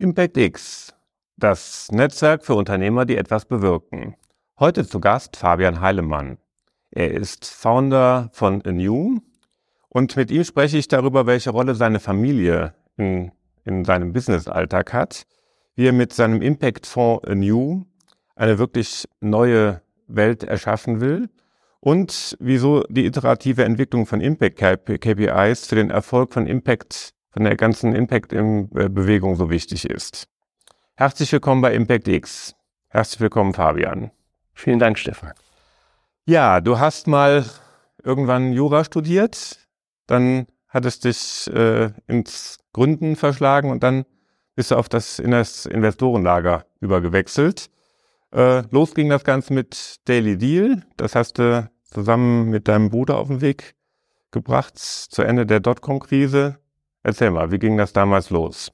ImpactX, das Netzwerk für Unternehmer, die etwas bewirken. Heute zu Gast Fabian Heilemann. Er ist Founder von Anew und mit ihm spreche ich darüber, welche Rolle seine Familie in, in seinem Businessalltag hat, wie er mit seinem Impact-Fonds Anew eine wirklich neue Welt erschaffen will und wieso die iterative Entwicklung von Impact-KPIs für den Erfolg von Impact von der ganzen Impact-Bewegung so wichtig ist. Herzlich willkommen bei Impact X. Herzlich willkommen, Fabian. Vielen Dank, Stefan. Ja, du hast mal irgendwann Jura studiert, dann hattest dich äh, ins Gründen verschlagen und dann bist du auf das, in das Investorenlager übergewechselt. Äh, los ging das Ganze mit Daily Deal. Das hast du zusammen mit deinem Bruder auf den Weg gebracht zu Ende der Dotcom-Krise. Erzähl mal, wie ging das damals los?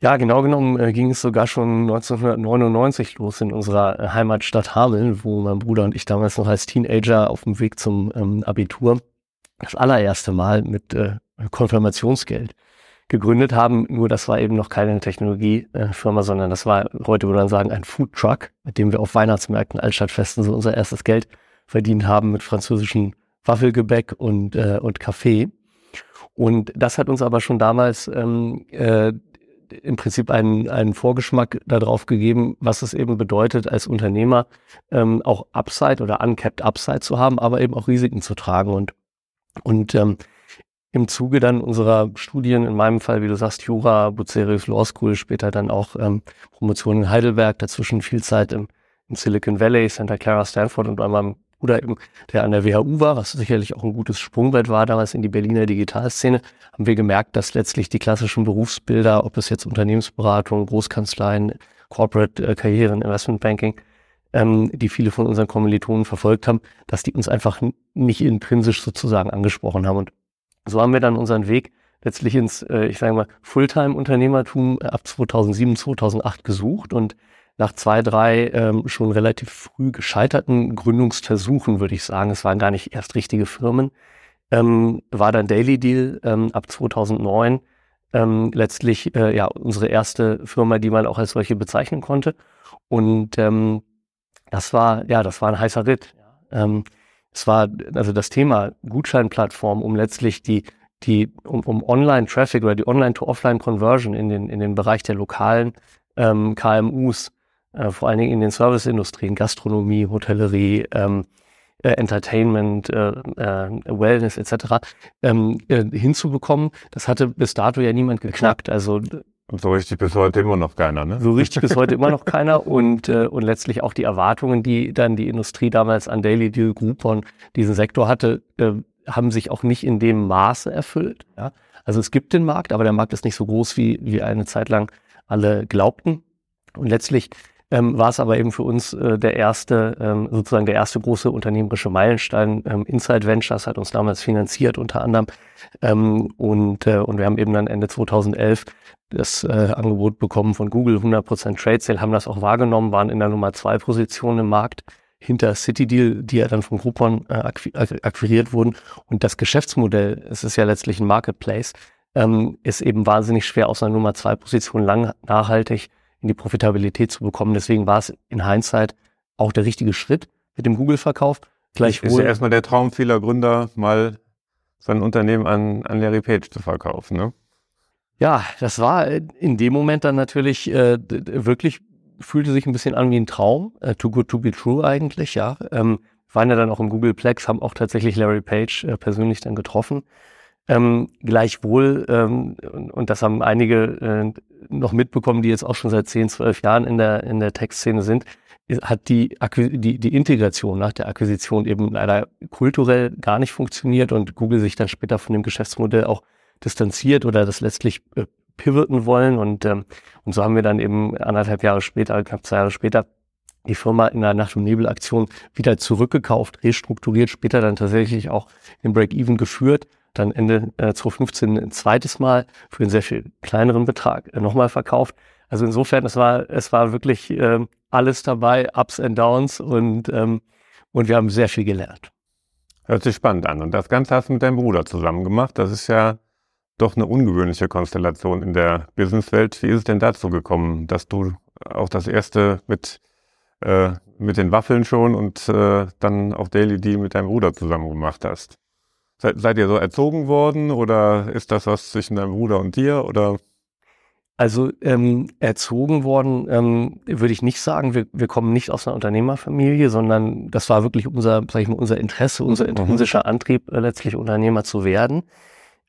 Ja, genau genommen äh, ging es sogar schon 1999 los in unserer äh, Heimatstadt Hameln, wo mein Bruder und ich damals noch als Teenager auf dem Weg zum ähm, Abitur das allererste Mal mit äh, Konfirmationsgeld gegründet haben. Nur das war eben noch keine Technologiefirma, sondern das war, heute würde man sagen, ein Food Truck, mit dem wir auf Weihnachtsmärkten, Altstadtfesten so unser erstes Geld verdient haben mit französischen Waffelgebäck und, äh, und Kaffee. Und das hat uns aber schon damals ähm, äh, im Prinzip einen, einen Vorgeschmack darauf gegeben, was es eben bedeutet, als Unternehmer ähm, auch Upside oder uncapped Upside zu haben, aber eben auch Risiken zu tragen. Und, und ähm, im Zuge dann unserer Studien, in meinem Fall, wie du sagst, Jura, Bucerius Law School, später dann auch ähm, Promotion in Heidelberg, dazwischen viel Zeit im, im Silicon Valley, Santa Clara, Stanford und bei meinem oder eben der an der WHU war, was sicherlich auch ein gutes Sprungbrett war damals in die Berliner Digitalszene, haben wir gemerkt, dass letztlich die klassischen Berufsbilder, ob es jetzt Unternehmensberatung, Großkanzleien, Corporate-Karrieren, äh, Investmentbanking, ähm, die viele von unseren Kommilitonen verfolgt haben, dass die uns einfach nicht intrinsisch sozusagen angesprochen haben. Und so haben wir dann unseren Weg letztlich ins, äh, ich sage mal, Fulltime-Unternehmertum ab 2007, 2008 gesucht und nach zwei, drei ähm, schon relativ früh gescheiterten Gründungsversuchen, würde ich sagen, es waren gar nicht erst richtige Firmen, ähm, war dann Daily Deal ähm, ab 2009 ähm, letztlich äh, ja unsere erste Firma, die man auch als solche bezeichnen konnte. Und ähm, das war ja, das war ein heißer Ritt. Ähm, es war also das Thema Gutscheinplattform, um letztlich die die um, um Online-Traffic oder die Online-to-Offline-Conversion in den in den Bereich der lokalen ähm, KMUs äh, vor allen Dingen in den Serviceindustrien, Gastronomie, Hotellerie, ähm, äh, Entertainment, äh, äh, Wellness etc. Ähm, äh, hinzubekommen. Das hatte bis dato ja niemand geknackt. Also und so richtig bis heute immer noch keiner, ne? So richtig bis heute immer noch keiner und, äh, und letztlich auch die Erwartungen, die dann die Industrie damals an Daily Deal Groupon diesen Sektor hatte, äh, haben sich auch nicht in dem Maße erfüllt. Ja? Also es gibt den Markt, aber der Markt ist nicht so groß, wie, wie eine Zeit lang alle glaubten. Und letztlich ähm, war es aber eben für uns äh, der erste, ähm, sozusagen der erste große unternehmerische Meilenstein. Ähm, Inside Ventures hat uns damals finanziert unter anderem ähm, und, äh, und wir haben eben dann Ende 2011 das äh, Angebot bekommen von Google, 100% Trade Sale, haben das auch wahrgenommen, waren in der Nummer zwei Position im Markt hinter City Deal, die ja dann von Groupon äh, akquiriert wurden. Und das Geschäftsmodell, es ist ja letztlich ein Marketplace, ähm, ist eben wahnsinnig schwer aus einer Nummer zwei Position lang nachhaltig in die Profitabilität zu bekommen. Deswegen war es in Hindsight auch der richtige Schritt mit dem Google-Verkauf. Gleichwohl. Ist ja erstmal der Traum vieler Gründer, mal sein Unternehmen an, an Larry Page zu verkaufen, ne? Ja, das war in dem Moment dann natürlich äh, wirklich, fühlte sich ein bisschen an wie ein Traum. Äh, too good to be true eigentlich, ja. Ähm, waren ja dann auch im Googleplex, haben auch tatsächlich Larry Page äh, persönlich dann getroffen. Ähm, gleichwohl, ähm, und das haben einige äh, noch mitbekommen, die jetzt auch schon seit 10, 12 Jahren in der, in der Tech-Szene sind, hat die, die, die Integration nach der Akquisition eben leider kulturell gar nicht funktioniert und Google sich dann später von dem Geschäftsmodell auch distanziert oder das letztlich äh, pivoten wollen. Und, ähm, und so haben wir dann eben anderthalb Jahre später, knapp zwei Jahre später, die Firma in der Nacht- und Nebel-Aktion wieder zurückgekauft, restrukturiert, später dann tatsächlich auch in Break-Even geführt dann Ende äh, 2015 ein zweites Mal für einen sehr viel kleineren Betrag äh, nochmal verkauft. Also insofern, es war, es war wirklich äh, alles dabei, Ups and Downs und, ähm, und wir haben sehr viel gelernt. Hört sich spannend an. Und das Ganze hast du mit deinem Bruder zusammen gemacht. Das ist ja doch eine ungewöhnliche Konstellation in der Businesswelt. Wie ist es denn dazu gekommen, dass du auch das erste mit, äh, mit den Waffeln schon und äh, dann auch Daily D mit deinem Bruder zusammen gemacht hast? Seid, seid ihr so erzogen worden oder ist das was zwischen deinem Bruder und dir oder? Also ähm, erzogen worden ähm, würde ich nicht sagen. Wir, wir kommen nicht aus einer Unternehmerfamilie, sondern das war wirklich unser, sag ich mal, unser Interesse, unser mhm. intrinsischer Antrieb, äh, letztlich Unternehmer zu werden.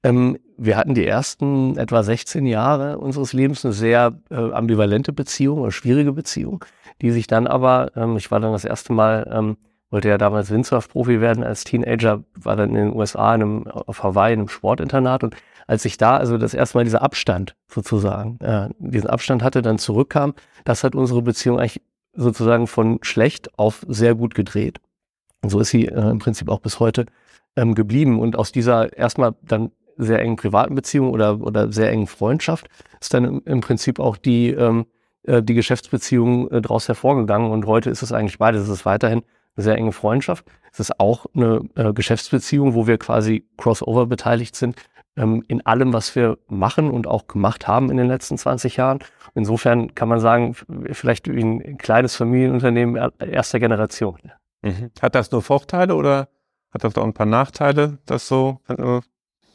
Ähm, wir hatten die ersten etwa 16 Jahre unseres Lebens eine sehr äh, ambivalente Beziehung oder schwierige Beziehung, die sich dann aber, ähm, ich war dann das erste Mal, ähm, wollte ja damals Windsurf-Profi werden als Teenager, war dann in den USA in einem, auf Hawaii in einem Sportinternat und als ich da also das erste Mal dieser Abstand sozusagen, äh, diesen Abstand hatte, dann zurückkam, das hat unsere Beziehung eigentlich sozusagen von schlecht auf sehr gut gedreht. Und so ist sie äh, im Prinzip auch bis heute ähm, geblieben. Und aus dieser erstmal dann sehr engen privaten Beziehung oder, oder sehr engen Freundschaft ist dann im, im Prinzip auch die, ähm, äh, die Geschäftsbeziehung äh, daraus hervorgegangen. Und heute ist es eigentlich beides. Es ist weiterhin eine sehr enge Freundschaft. Es ist auch eine äh, Geschäftsbeziehung, wo wir quasi crossover beteiligt sind ähm, in allem, was wir machen und auch gemacht haben in den letzten 20 Jahren. Insofern kann man sagen, vielleicht wie ein kleines Familienunternehmen erster Generation. Mhm. Hat das nur Vorteile oder hat das auch ein paar Nachteile, das so äh,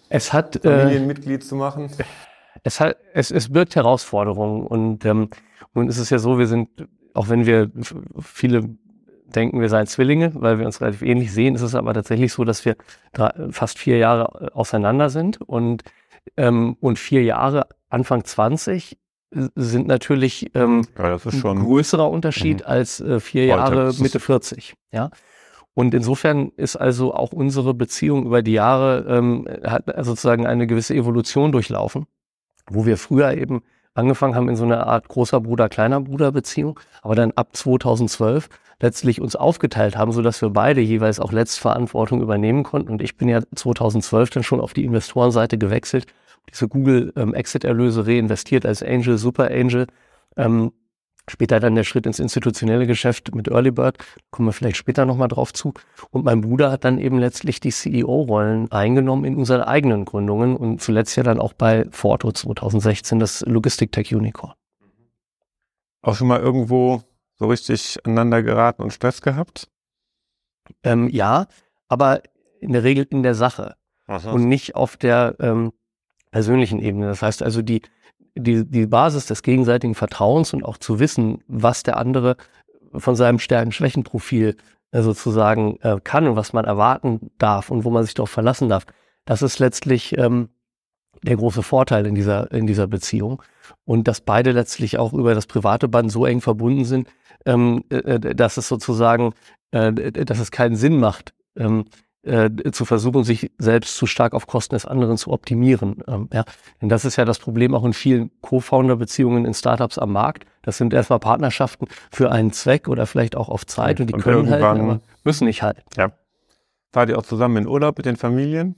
es hat äh, Familienmitglied äh, zu machen? Es hat, es, es birgt Herausforderungen und ähm, nun ist es ja so, wir sind, auch wenn wir viele denken, wir seien Zwillinge, weil wir uns relativ ähnlich sehen. Es ist aber tatsächlich so, dass wir drei, fast vier Jahre äh, auseinander sind und, ähm, und vier Jahre, Anfang 20, sind natürlich ähm, ja, ein größerer Unterschied mhm. als äh, vier Jahre Mitte 40. Ja. Und insofern ist also auch unsere Beziehung über die Jahre ähm, hat sozusagen eine gewisse Evolution durchlaufen, wo wir früher eben angefangen haben in so einer Art großer Bruder, kleiner Bruder Beziehung, aber dann ab 2012 letztlich uns aufgeteilt haben, so dass wir beide jeweils auch Letztverantwortung übernehmen konnten. Und ich bin ja 2012 dann schon auf die Investorenseite gewechselt, diese Google ähm, Exit-Erlöse reinvestiert als Angel, Super Angel. Ähm, Später dann der Schritt ins institutionelle Geschäft mit Early Bird, kommen wir vielleicht später nochmal drauf zu. Und mein Bruder hat dann eben letztlich die CEO-Rollen eingenommen in unseren eigenen Gründungen und zuletzt ja dann auch bei Forto 2016 das Logistic Tech Unicorn. Auch schon mal irgendwo so richtig aneinander geraten und Stress gehabt? Ähm, ja, aber in der Regel in der Sache und nicht auf der ähm, persönlichen Ebene. Das heißt also, die, die, die Basis des gegenseitigen Vertrauens und auch zu wissen, was der andere von seinem Stärken-Schwächen-Profil äh, sozusagen äh, kann und was man erwarten darf und wo man sich darauf verlassen darf, das ist letztlich ähm, der große Vorteil in dieser, in dieser Beziehung. Und dass beide letztlich auch über das private Band so eng verbunden sind, ähm, äh, äh, dass es sozusagen, äh, dass es keinen Sinn macht, ähm, äh, zu versuchen, sich selbst zu stark auf Kosten des anderen zu optimieren. Ähm, ja. Denn das ist ja das Problem auch in vielen Co-Founder-Beziehungen in Startups am Markt. Das sind erstmal Partnerschaften für einen Zweck oder vielleicht auch auf Zeit und die und können halten, aber müssen nicht halten. Ja. Fahrt ihr auch zusammen in Urlaub mit den Familien?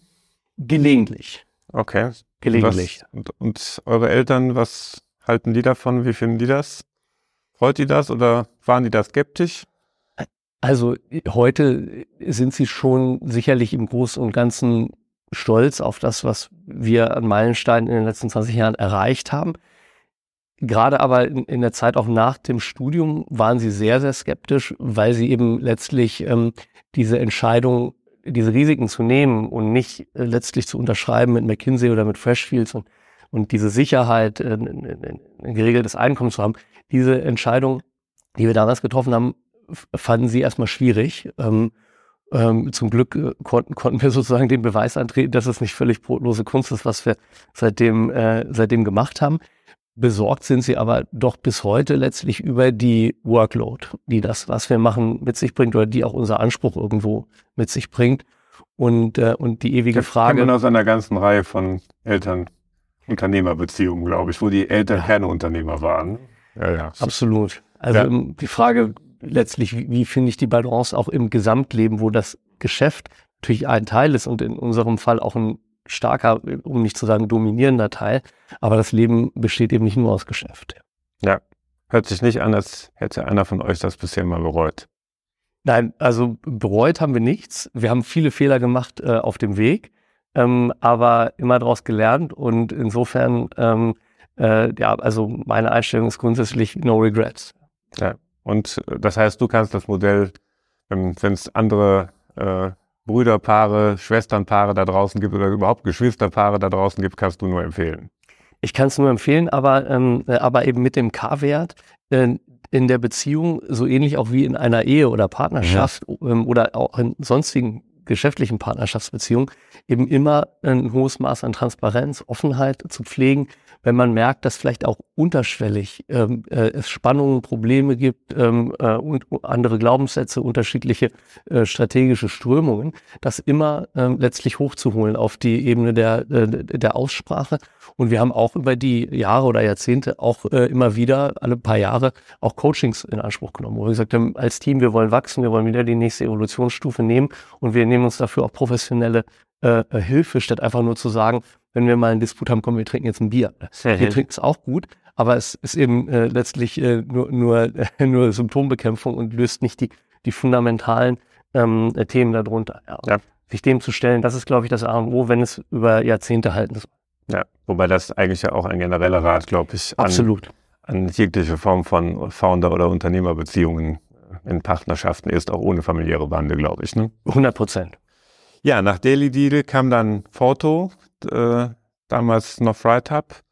Gelegentlich. Okay. Gelegentlich. Und, und eure Eltern, was halten die davon? Wie finden die das? Freut die das oder waren die da skeptisch? Also heute sind sie schon sicherlich im Großen und Ganzen stolz auf das, was wir an Meilensteinen in den letzten 20 Jahren erreicht haben. Gerade aber in, in der Zeit auch nach dem Studium waren sie sehr, sehr skeptisch, weil sie eben letztlich ähm, diese Entscheidung, diese Risiken zu nehmen und nicht äh, letztlich zu unterschreiben mit McKinsey oder mit Freshfields und, und diese Sicherheit, äh, ein, ein geregeltes Einkommen zu haben, diese Entscheidung, die wir damals getroffen haben, fanden sie erstmal schwierig. Ähm, ähm, zum Glück äh, konnten, konnten wir sozusagen den Beweis antreten, dass es nicht völlig brotlose Kunst ist, was wir seitdem, äh, seitdem gemacht haben. Besorgt sind sie aber doch bis heute letztlich über die Workload, die das, was wir machen, mit sich bringt oder die auch unser Anspruch irgendwo mit sich bringt. Und, äh, und die ewige das Frage. Man aus einer ganzen Reihe von Eltern-Unternehmerbeziehungen, glaube ich, wo die Eltern ja. keine Unternehmer waren. Ja, ja. Absolut. Also ja. die Frage letztlich, wie, wie finde ich die Balance auch im Gesamtleben, wo das Geschäft natürlich ein Teil ist und in unserem Fall auch ein starker, um nicht zu sagen dominierender Teil. Aber das Leben besteht eben nicht nur aus Geschäft. Ja, hört sich nicht an, als hätte einer von euch das bisher mal bereut. Nein, also bereut haben wir nichts. Wir haben viele Fehler gemacht äh, auf dem Weg. ähm, aber immer daraus gelernt und insofern, ähm, äh, ja, also meine Einstellung ist grundsätzlich no regrets. Ja, und äh, das heißt, du kannst das Modell, wenn es andere äh, Brüderpaare, Schwesternpaare da draußen gibt oder überhaupt Geschwisterpaare da draußen gibt, kannst du nur empfehlen. Ich kann es nur empfehlen, aber, ähm, äh, aber eben mit dem K-Wert äh, in der Beziehung, so ähnlich auch wie in einer Ehe oder Partnerschaft ja. ähm, oder auch in sonstigen geschäftlichen Partnerschaftsbeziehungen, eben immer ein hohes Maß an Transparenz, Offenheit zu pflegen, wenn man merkt, dass vielleicht auch unterschwellig ähm, äh, es Spannungen, Probleme gibt ähm, äh, und andere Glaubenssätze, unterschiedliche äh, strategische Strömungen, das immer ähm, letztlich hochzuholen auf die Ebene der, äh, der Aussprache. Und wir haben auch über die Jahre oder Jahrzehnte auch äh, immer wieder, alle paar Jahre, auch Coachings in Anspruch genommen, wo wir gesagt haben, als Team, wir wollen wachsen, wir wollen wieder die nächste Evolutionsstufe nehmen und wir nehmen uns dafür auch professionelle äh, Hilfe, statt einfach nur zu sagen, wenn wir mal einen Disput haben, komm, wir trinken jetzt ein Bier. Wir trinken es auch gut, aber es ist eben äh, letztlich äh, nur, nur, äh, nur Symptombekämpfung und löst nicht die, die fundamentalen ähm, äh, Themen darunter. Ja. ja. Sich dem zu stellen, das ist, glaube ich, das A und O, wenn es über Jahrzehnte halten soll. Ja, wobei das eigentlich ja auch ein genereller Rat, glaube ich, an, Absolut. an jegliche Form von Founder- oder Unternehmerbeziehungen in Partnerschaften ist, auch ohne familiäre Bande, glaube ich. Ne? 100 Prozent. Ja, nach Daily Deal kam dann Foto, äh, damals noch FriTab.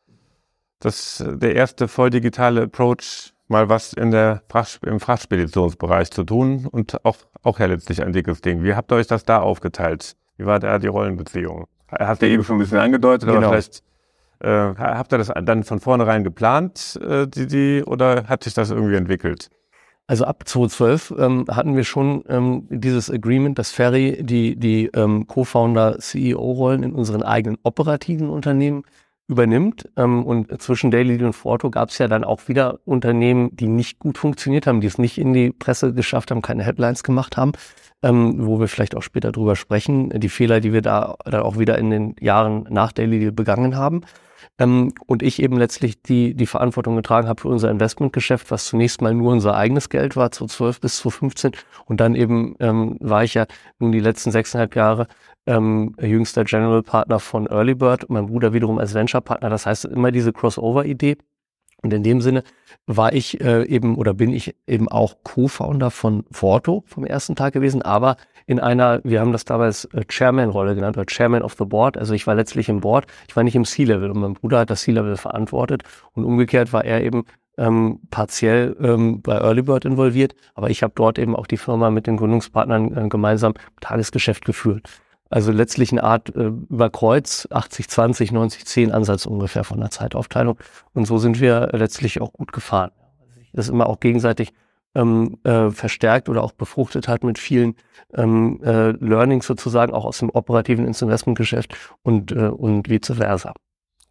Das der erste voll digitale Approach, mal was in der Fracht, im Frachtspeditionsbereich zu tun und auch, auch ja letztlich ein dickes Ding. Wie habt ihr euch das da aufgeteilt? Wie war da die Rollenbeziehung? Hast du eben schon ein bisschen angedeutet, genau. aber vielleicht äh, habt ihr das dann von vornherein geplant, äh, die, die, oder hat sich das irgendwie entwickelt? Also ab 2012 ähm, hatten wir schon ähm, dieses Agreement, dass Ferry die, die ähm, Co-Founder, CEO-Rollen in unseren eigenen operativen Unternehmen übernimmt. Ähm, und zwischen Daily und Forto gab es ja dann auch wieder Unternehmen, die nicht gut funktioniert haben, die es nicht in die Presse geschafft haben, keine Headlines gemacht haben, ähm, wo wir vielleicht auch später drüber sprechen, die Fehler, die wir da dann auch wieder in den Jahren nach Daily begangen haben. Ähm, und ich eben letztlich die, die Verantwortung getragen habe für unser Investmentgeschäft, was zunächst mal nur unser eigenes Geld war, 2012 bis 2015. Und dann eben ähm, war ich ja nun die letzten sechseinhalb Jahre ähm, jüngster General Partner von Early Bird, mein Bruder wiederum als Venture Partner. Das heißt immer diese Crossover-Idee. Und in dem Sinne war ich äh, eben oder bin ich eben auch Co-Founder von Forto vom ersten Tag gewesen, aber in einer, wir haben das damals äh, Chairman-Rolle genannt, oder Chairman of the Board. Also ich war letztlich im Board, ich war nicht im C-Level und mein Bruder hat das C-Level verantwortet und umgekehrt war er eben ähm, partiell ähm, bei Earlybird involviert, aber ich habe dort eben auch die Firma mit den Gründungspartnern äh, gemeinsam Tagesgeschäft geführt. Also letztlich eine Art äh, über Kreuz, 80, 20, 90, 10 Ansatz ungefähr von der Zeitaufteilung. Und so sind wir letztlich auch gut gefahren. Das immer auch gegenseitig ähm, äh, verstärkt oder auch befruchtet hat mit vielen ähm, äh, Learnings sozusagen auch aus dem operativen Investmentgeschäft und, äh, und vice versa.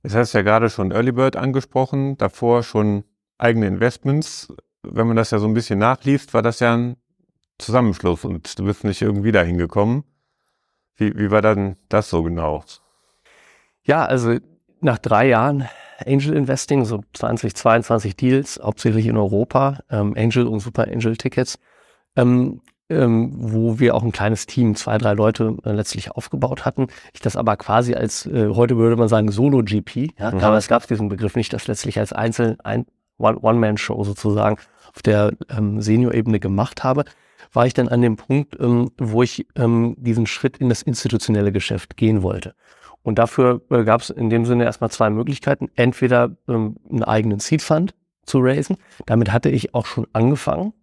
Das heißt ja gerade schon Early Bird angesprochen, davor schon eigene Investments. Wenn man das ja so ein bisschen nachliest, war das ja ein Zusammenschluss und du bist nicht irgendwie dahin gekommen. Wie, wie war dann das so genau? Ja, also nach drei Jahren Angel Investing, so 20, 22 Deals, hauptsächlich in Europa, ähm, Angel und Super Angel Tickets, ähm, ähm, wo wir auch ein kleines Team, zwei, drei Leute äh, letztlich aufgebaut hatten. Ich das aber quasi als, äh, heute würde man sagen, Solo-GP, ja, mhm. damals gab es diesen Begriff nicht, das letztlich als Einzel, ein One-Man-Show sozusagen auf der ähm, Senior-Ebene gemacht habe war ich dann an dem Punkt, ähm, wo ich ähm, diesen Schritt in das institutionelle Geschäft gehen wollte. Und dafür äh, gab es in dem Sinne erstmal zwei Möglichkeiten. Entweder ähm, einen eigenen Seed Fund zu raisen. Damit hatte ich auch schon angefangen.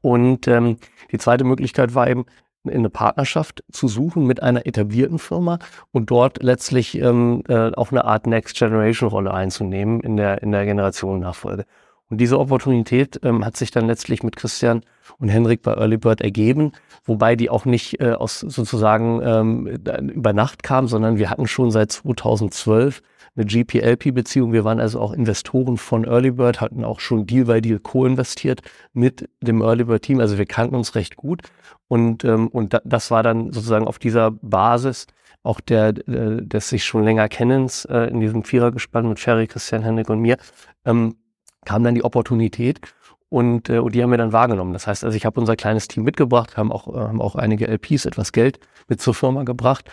Und ähm, die zweite Möglichkeit war eben, eine Partnerschaft zu suchen mit einer etablierten Firma und dort letztlich ähm, äh, auch eine Art Next Generation Rolle einzunehmen in der, in der Generationennachfolge. Und diese Opportunität ähm, hat sich dann letztlich mit Christian und Henrik bei Early Bird ergeben, wobei die auch nicht äh, aus sozusagen ähm, über Nacht kam, sondern wir hatten schon seit 2012 eine GPLP-Beziehung. Wir waren also auch Investoren von Early Bird, hatten auch schon Deal by Deal co-investiert mit dem Early Bird Team. Also wir kannten uns recht gut und ähm, und da, das war dann sozusagen auf dieser Basis auch der, äh, des sich schon länger Kennens äh, in diesem Vierergespann mit Ferry, Christian, Henrik und mir ähm, kam dann die Opportunität und, äh, und die haben wir dann wahrgenommen. Das heißt, also ich habe unser kleines Team mitgebracht, haben auch, äh, haben auch einige LPs etwas Geld mit zur Firma gebracht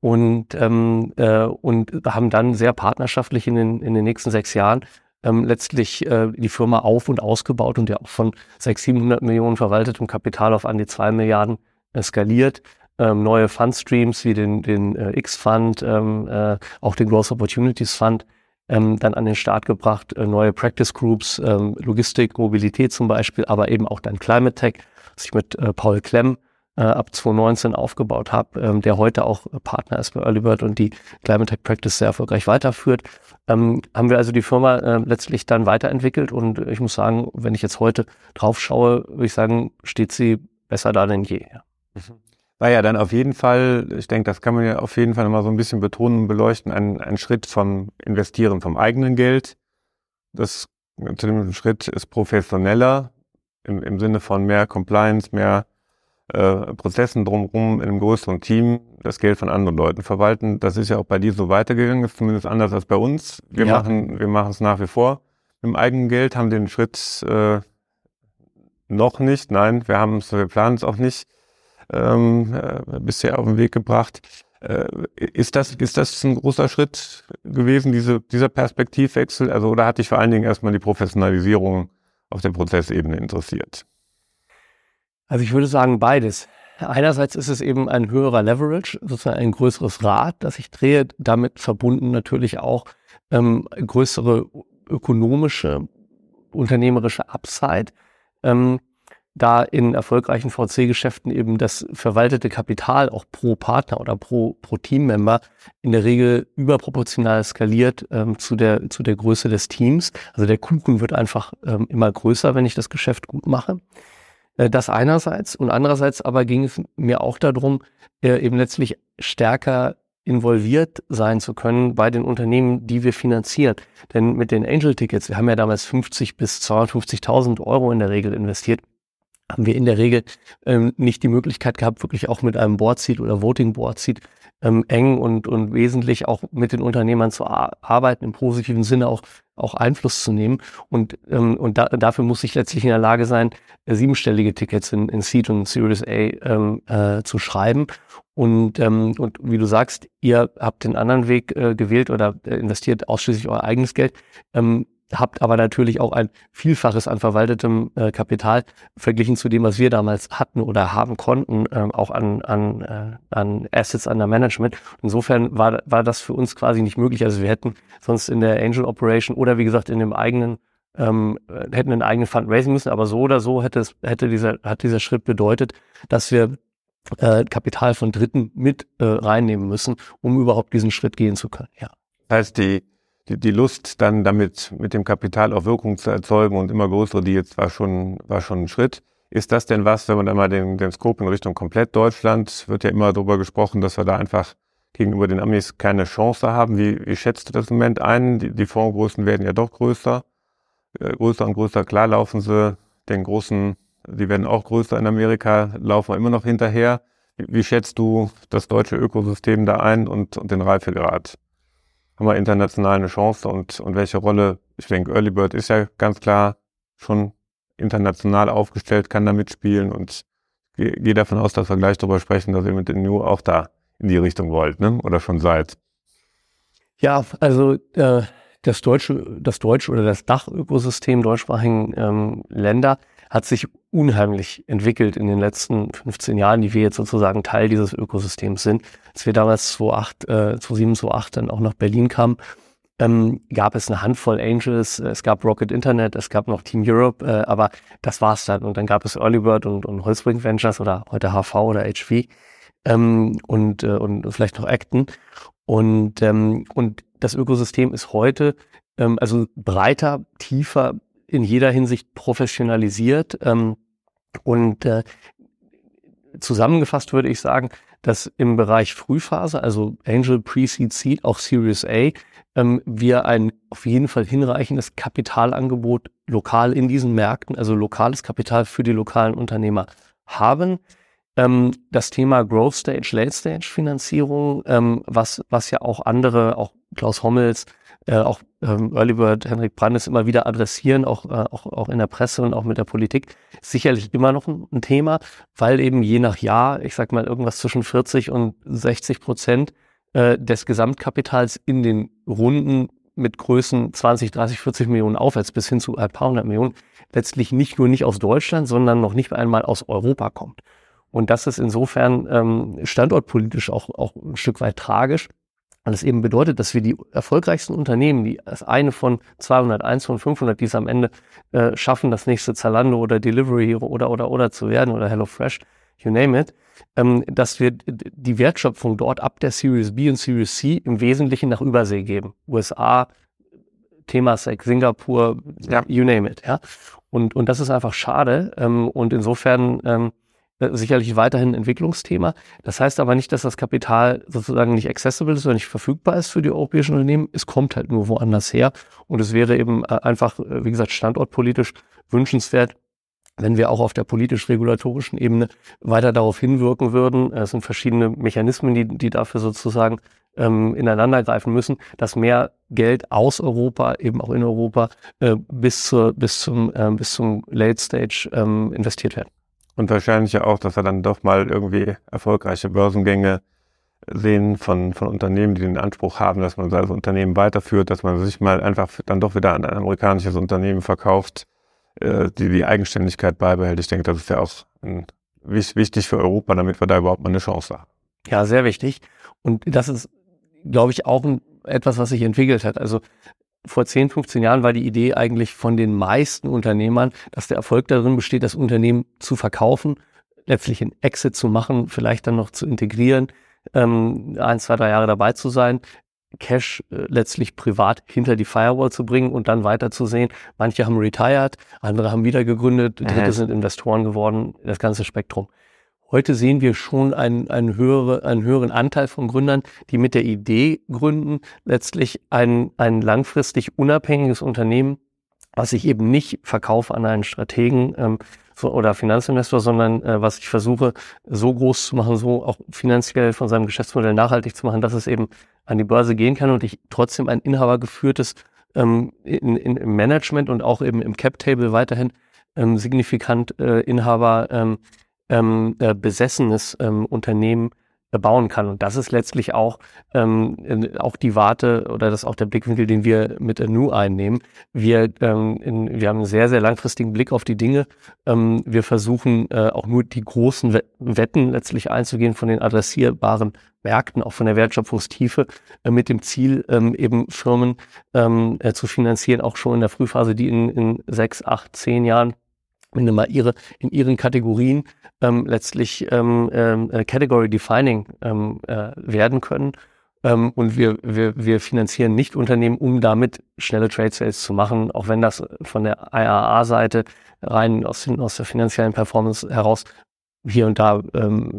und, ähm, äh, und haben dann sehr partnerschaftlich in den, in den nächsten sechs Jahren ähm, letztlich äh, die Firma auf- und ausgebaut und ja auch von 600, 700 Millionen verwaltetem Kapital auf an die zwei Milliarden äh, skaliert. Ähm, neue Fundstreams wie den, den äh, X-Fund, ähm, äh, auch den Growth Opportunities Fund ähm, dann an den Start gebracht, äh, neue Practice Groups, ähm, Logistik, Mobilität zum Beispiel, aber eben auch dann Climate Tech, was ich mit äh, Paul Klemm äh, ab 2019 aufgebaut habe, ähm, der heute auch Partner ist bei Earlybird und die Climate Tech Practice sehr erfolgreich weiterführt, ähm, haben wir also die Firma äh, letztlich dann weiterentwickelt und ich muss sagen, wenn ich jetzt heute drauf schaue, würde ich sagen, steht sie besser da denn je. Ja. Mhm. War ja dann auf jeden Fall, ich denke, das kann man ja auf jeden Fall mal so ein bisschen betonen und beleuchten, ein, ein Schritt vom Investieren vom eigenen Geld. Das zu dem Schritt ist professioneller im, im Sinne von mehr Compliance, mehr äh, Prozessen drumherum in einem größeren Team das Geld von anderen Leuten verwalten. Das ist ja auch bei dir so weitergegangen, ist zumindest anders als bei uns. Wir ja. machen, wir machen es nach wie vor mit dem eigenen Geld, haben den Schritt äh, noch nicht. Nein, wir haben es, wir planen es auch nicht ähm, äh, bisher auf den Weg gebracht. Äh, ist das, ist das ein großer Schritt gewesen, diese, dieser Perspektivwechsel? Also, oder hat dich vor allen Dingen erstmal die Professionalisierung auf der Prozessebene interessiert? Also ich würde sagen beides. Einerseits ist es eben ein höherer Leverage, sozusagen ein größeres Rad, das ich drehe, damit verbunden natürlich auch ähm, größere ökonomische, unternehmerische Upside, ähm, da in erfolgreichen VC-Geschäften eben das verwaltete Kapital auch pro Partner oder pro, pro Teammember in der Regel überproportional skaliert ähm, zu, der, zu der Größe des Teams. Also der Kuchen wird einfach ähm, immer größer, wenn ich das Geschäft gut mache. Äh, das einerseits und andererseits aber ging es mir auch darum, äh, eben letztlich stärker involviert sein zu können bei den Unternehmen, die wir finanzieren. Denn mit den Angel-Tickets, wir haben ja damals 50 bis 250.000 Euro in der Regel investiert, haben wir in der Regel ähm, nicht die Möglichkeit gehabt, wirklich auch mit einem Board Seat oder Voting Board Seat ähm, eng und, und wesentlich auch mit den Unternehmern zu arbeiten, im positiven Sinne auch, auch Einfluss zu nehmen. Und, ähm, und da, dafür muss ich letztlich in der Lage sein, äh, siebenstellige Tickets in, in Seed und Series A ähm, äh, zu schreiben. Und, ähm, und wie du sagst, ihr habt den anderen Weg äh, gewählt oder äh, investiert ausschließlich euer eigenes Geld. Ähm, habt aber natürlich auch ein Vielfaches an verwaltetem äh, Kapital verglichen zu dem, was wir damals hatten oder haben konnten, ähm, auch an, an, äh, an Assets under Management. Insofern war, war das für uns quasi nicht möglich. Also wir hätten sonst in der Angel Operation oder wie gesagt in dem eigenen ähm, hätten einen eigenen Fund raisen müssen, aber so oder so hätte es, hätte dieser, hat dieser Schritt bedeutet, dass wir äh, Kapital von Dritten mit äh, reinnehmen müssen, um überhaupt diesen Schritt gehen zu können. Ja. Heißt die die, die Lust dann damit mit dem Kapital auch Wirkung zu erzeugen und immer größere die jetzt war schon, war schon ein Schritt. Ist das denn was, wenn man dann mal den, den Scope in Richtung komplett Deutschland, wird ja immer darüber gesprochen, dass wir da einfach gegenüber den Amis keine Chance haben. Wie, wie schätzt du das im Moment ein? Die, die Fondsgrößen werden ja doch größer, äh, größer und größer. Klar laufen sie den großen, die werden auch größer in Amerika, laufen wir immer noch hinterher. Wie, wie schätzt du das deutsche Ökosystem da ein und, und den Reifegrad? Haben wir international eine Chance und, und welche Rolle, ich denke, Early Bird ist ja ganz klar schon international aufgestellt, kann da mitspielen und gehe geh davon aus, dass wir gleich darüber sprechen, dass ihr mit den New auch da in die Richtung wollt, ne? Oder schon seid. Ja, also äh, das deutsche, das deutsche oder das Dachökosystem deutschsprachigen ähm, Länder hat sich unheimlich entwickelt in den letzten 15 Jahren, die wir jetzt sozusagen Teil dieses Ökosystems sind. Als wir damals 2008, äh, 2007, 2008 dann auch nach Berlin kamen, ähm, gab es eine Handvoll Angels, es gab Rocket Internet, es gab noch Team Europe, äh, aber das war's dann. Und dann gab es Early Bird und, und Holzbrink Ventures oder heute HV oder HV ähm, und, äh, und vielleicht noch Acton. Und, ähm, und das Ökosystem ist heute ähm, also breiter, tiefer, in jeder Hinsicht professionalisiert. Ähm, und äh, zusammengefasst würde ich sagen, dass im Bereich Frühphase, also Angel, Pre-Seed, Seed, auch Series A, ähm, wir ein auf jeden Fall hinreichendes Kapitalangebot lokal in diesen Märkten, also lokales Kapital für die lokalen Unternehmer haben. Ähm, das Thema Growth Stage, Late Stage Finanzierung, ähm, was, was ja auch andere, auch Klaus Hommels, äh, auch ähm, Early Bird, Henrik Brandes immer wieder adressieren, auch, äh, auch, auch in der Presse und auch mit der Politik, sicherlich immer noch ein, ein, Thema, weil eben je nach Jahr, ich sag mal irgendwas zwischen 40 und 60 Prozent äh, des Gesamtkapitals in den Runden mit Größen 20, 30, 40 Millionen aufwärts bis hin zu ein paar hundert Millionen letztlich nicht nur nicht aus Deutschland, sondern noch nicht einmal aus Europa kommt. Und das ist insofern ähm, standortpolitisch auch, auch ein Stück weit tragisch, weil es eben bedeutet, dass wir die erfolgreichsten Unternehmen, die als eine von 200, eins von 500, die es am Ende äh, schaffen, das nächste Zalando oder Delivery Hero oder, oder, oder zu werden oder HelloFresh, you name it, ähm, dass wir die Wertschöpfung dort ab der Series B und Series C im Wesentlichen nach Übersee geben. USA, Temasek, Singapur, ja. you name it, ja. Und, und das ist einfach schade. Ähm, und insofern ähm, äh, sicherlich weiterhin ein Entwicklungsthema. Das heißt aber nicht, dass das Kapital sozusagen nicht accessible ist oder nicht verfügbar ist für die europäischen Unternehmen. Es kommt halt nur woanders her. Und es wäre eben äh, einfach, äh, wie gesagt, standortpolitisch wünschenswert, wenn wir auch auf der politisch-regulatorischen Ebene weiter darauf hinwirken würden. Es sind verschiedene Mechanismen, die, die dafür sozusagen ähm, ineinandergreifen müssen, dass mehr Geld aus Europa, eben auch in Europa, äh, bis, zur, bis, zum, äh, bis zum Late Stage ähm, investiert werden. Und wahrscheinlich ja auch, dass er dann doch mal irgendwie erfolgreiche Börsengänge sehen von, von Unternehmen, die den Anspruch haben, dass man das Unternehmen weiterführt, dass man sich mal einfach dann doch wieder an ein amerikanisches Unternehmen verkauft, äh, die die Eigenständigkeit beibehält. Ich denke, das ist ja auch ein, wichtig für Europa, damit wir da überhaupt mal eine Chance haben. Ja, sehr wichtig. Und das ist, glaube ich, auch ein, etwas, was sich entwickelt hat. Also vor 10, 15 Jahren war die Idee eigentlich von den meisten Unternehmern, dass der Erfolg darin besteht, das Unternehmen zu verkaufen, letztlich einen Exit zu machen, vielleicht dann noch zu integrieren, ähm, ein, zwei, drei Jahre dabei zu sein, Cash äh, letztlich privat hinter die Firewall zu bringen und dann weiterzusehen. Manche haben retired, andere haben wieder gegründet, dritte mhm. sind Investoren geworden, das ganze Spektrum. Heute sehen wir schon einen, einen, höhere, einen höheren Anteil von Gründern, die mit der Idee gründen, letztlich ein, ein langfristig unabhängiges Unternehmen, was ich eben nicht verkaufe an einen Strategen ähm, oder Finanzinvestor, sondern äh, was ich versuche, so groß zu machen, so auch finanziell von seinem Geschäftsmodell nachhaltig zu machen, dass es eben an die Börse gehen kann und ich trotzdem ein inhabergeführtes ähm, in, in, im Management und auch eben im Cap-Table weiterhin ähm, signifikant äh, Inhaber ähm, ähm, äh, besessenes ähm, Unternehmen äh, bauen kann. Und das ist letztlich auch, ähm, auch die Warte oder das ist auch der Blickwinkel, den wir mit Nu einnehmen. Wir, ähm, in, wir haben einen sehr, sehr langfristigen Blick auf die Dinge. Ähm, wir versuchen äh, auch nur die großen Wetten letztlich einzugehen von den adressierbaren Märkten, auch von der Wertschöpfungstiefe, äh, mit dem Ziel, ähm, eben Firmen ähm, äh, zu finanzieren, auch schon in der Frühphase, die in, in sechs, acht, zehn Jahren wenn mal ihre in ihren Kategorien ähm, letztlich ähm, äh, Category Defining ähm, äh, werden können. Ähm, und wir, wir, wir finanzieren nicht Unternehmen, um damit schnelle Trade Sales zu machen, auch wenn das von der IAA-Seite rein aus, aus der finanziellen Performance heraus hier und da ähm,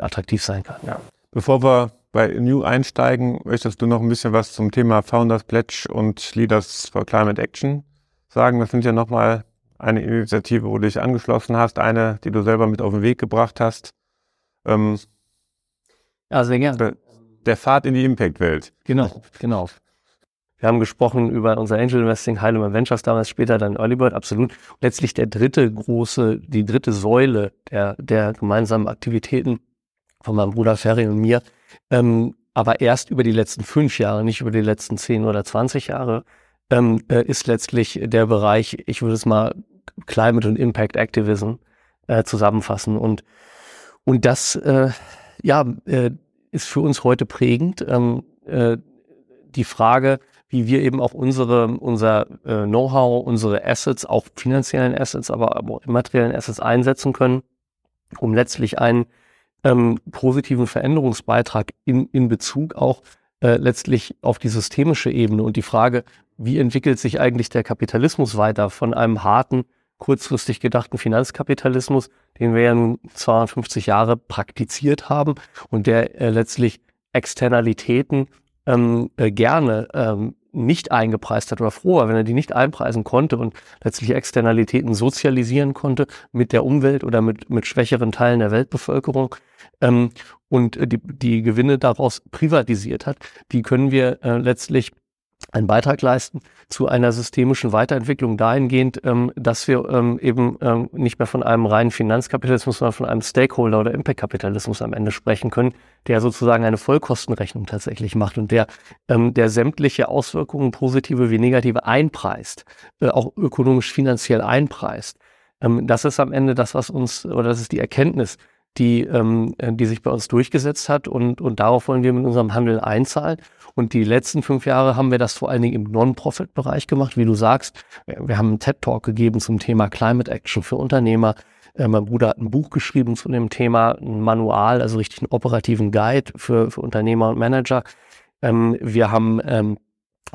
attraktiv sein kann. Ja. Bevor wir bei New einsteigen, möchtest du noch ein bisschen was zum Thema Founders Pledge und Leaders for Climate Action sagen? Das sind ja nochmal eine Initiative, wo du dich angeschlossen hast, eine, die du selber mit auf den Weg gebracht hast. Ähm, ja, sehr gerne. Der Pfad in die Impact-Welt. Genau, genau. Wir haben gesprochen über unser Angel Investing, Heilemann Ventures, damals später dann Earlybird, absolut. Letztlich der dritte große, die dritte Säule der, der gemeinsamen Aktivitäten von meinem Bruder Ferry und mir. Ähm, aber erst über die letzten fünf Jahre, nicht über die letzten zehn oder zwanzig Jahre, ähm, äh, ist letztlich der Bereich, ich würde es mal Climate und Impact Activism äh, zusammenfassen. Und, und das äh, ja, äh, ist für uns heute prägend. Ähm, äh, die Frage, wie wir eben auch unsere, unser äh, Know-how, unsere Assets, auch finanziellen Assets, aber auch immateriellen Assets einsetzen können, um letztlich einen ähm, positiven Veränderungsbeitrag in, in Bezug auch äh, letztlich auf die systemische Ebene und die Frage, wie entwickelt sich eigentlich der Kapitalismus weiter von einem harten, kurzfristig gedachten Finanzkapitalismus, den wir ja nun 250 Jahre praktiziert haben und der äh, letztlich Externalitäten ähm, äh, gerne ähm, nicht eingepreist hat oder froh war, wenn er die nicht einpreisen konnte und letztlich Externalitäten sozialisieren konnte mit der Umwelt oder mit, mit schwächeren Teilen der Weltbevölkerung ähm, und die, die Gewinne daraus privatisiert hat, die können wir äh, letztlich einen Beitrag leisten zu einer systemischen Weiterentwicklung dahingehend, ähm, dass wir ähm, eben ähm, nicht mehr von einem reinen Finanzkapitalismus, sondern von einem Stakeholder- oder Impact-Kapitalismus am Ende sprechen können, der sozusagen eine Vollkostenrechnung tatsächlich macht und der, ähm, der sämtliche Auswirkungen, positive wie negative, einpreist, äh, auch ökonomisch, finanziell einpreist. Ähm, das ist am Ende das, was uns, oder das ist die Erkenntnis, die, ähm, äh, die sich bei uns durchgesetzt hat und, und darauf wollen wir mit unserem Handel einzahlen. Und die letzten fünf Jahre haben wir das vor allen Dingen im Non-Profit-Bereich gemacht, wie du sagst. Wir haben einen TED-Talk gegeben zum Thema Climate Action für Unternehmer. Äh, mein Bruder hat ein Buch geschrieben zu dem Thema, ein Manual, also richtig einen operativen Guide für, für Unternehmer und Manager. Ähm, wir haben ähm,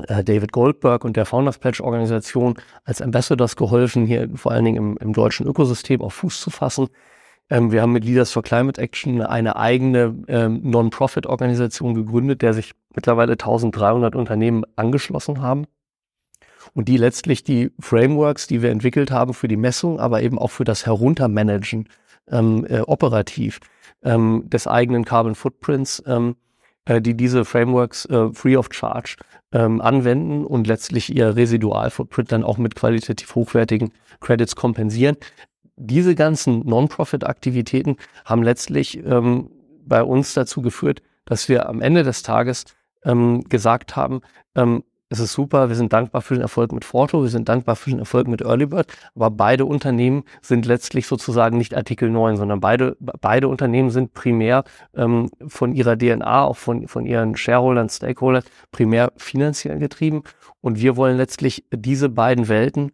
äh, David Goldberg und der Founders Pledge Organisation als Ambassadors geholfen, hier vor allen Dingen im, im deutschen Ökosystem auf Fuß zu fassen. Ähm, wir haben mit Leaders for Climate Action eine eigene ähm, Non-Profit-Organisation gegründet, der sich mittlerweile 1300 Unternehmen angeschlossen haben. Und die letztlich die Frameworks, die wir entwickelt haben für die Messung, aber eben auch für das Heruntermanagen ähm, äh, operativ ähm, des eigenen Carbon Footprints, ähm, äh, die diese Frameworks äh, free of charge ähm, anwenden und letztlich ihr Residual-Footprint dann auch mit qualitativ hochwertigen Credits kompensieren diese ganzen Non-Profit-Aktivitäten haben letztlich ähm, bei uns dazu geführt, dass wir am Ende des Tages ähm, gesagt haben, ähm, es ist super, wir sind dankbar für den Erfolg mit Forto, wir sind dankbar für den Erfolg mit Earlybird, aber beide Unternehmen sind letztlich sozusagen nicht Artikel 9, sondern beide, beide Unternehmen sind primär ähm, von ihrer DNA, auch von, von ihren Shareholdern, Stakeholdern, primär finanziell getrieben. Und wir wollen letztlich diese beiden Welten,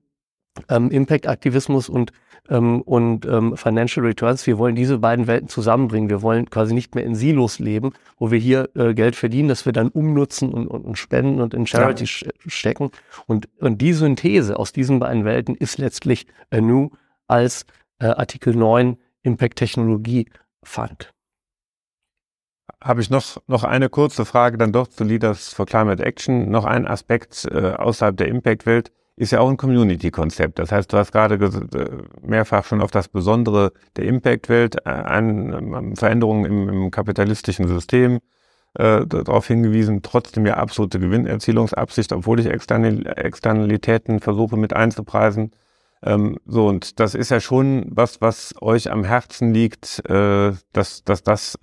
ähm, Impact-Aktivismus und ähm, und ähm, Financial Returns. Wir wollen diese beiden Welten zusammenbringen. Wir wollen quasi nicht mehr in Silos leben, wo wir hier äh, Geld verdienen, das wir dann umnutzen und, und, und spenden und in Charity ja. stecken. Und, und die Synthese aus diesen beiden Welten ist letztlich ANU als äh, Artikel 9 Impact Technologie Fund. Habe ich noch, noch eine kurze Frage dann doch zu Leaders for Climate Action. Noch ein Aspekt äh, außerhalb der Impact-Welt ist ja auch ein Community-Konzept. Das heißt, du hast gerade äh, mehrfach schon auf das Besondere der Impact-Welt, an äh, ähm, Veränderungen im, im, kapitalistischen System äh, darauf hingewiesen, trotzdem ja absolute Gewinnerzielungsabsicht, obwohl ich External Externalitäten versuche mit einzupreisen. Ähm, so, und das ist ja schon was, was euch am Herzen liegt, äh, dass, dass das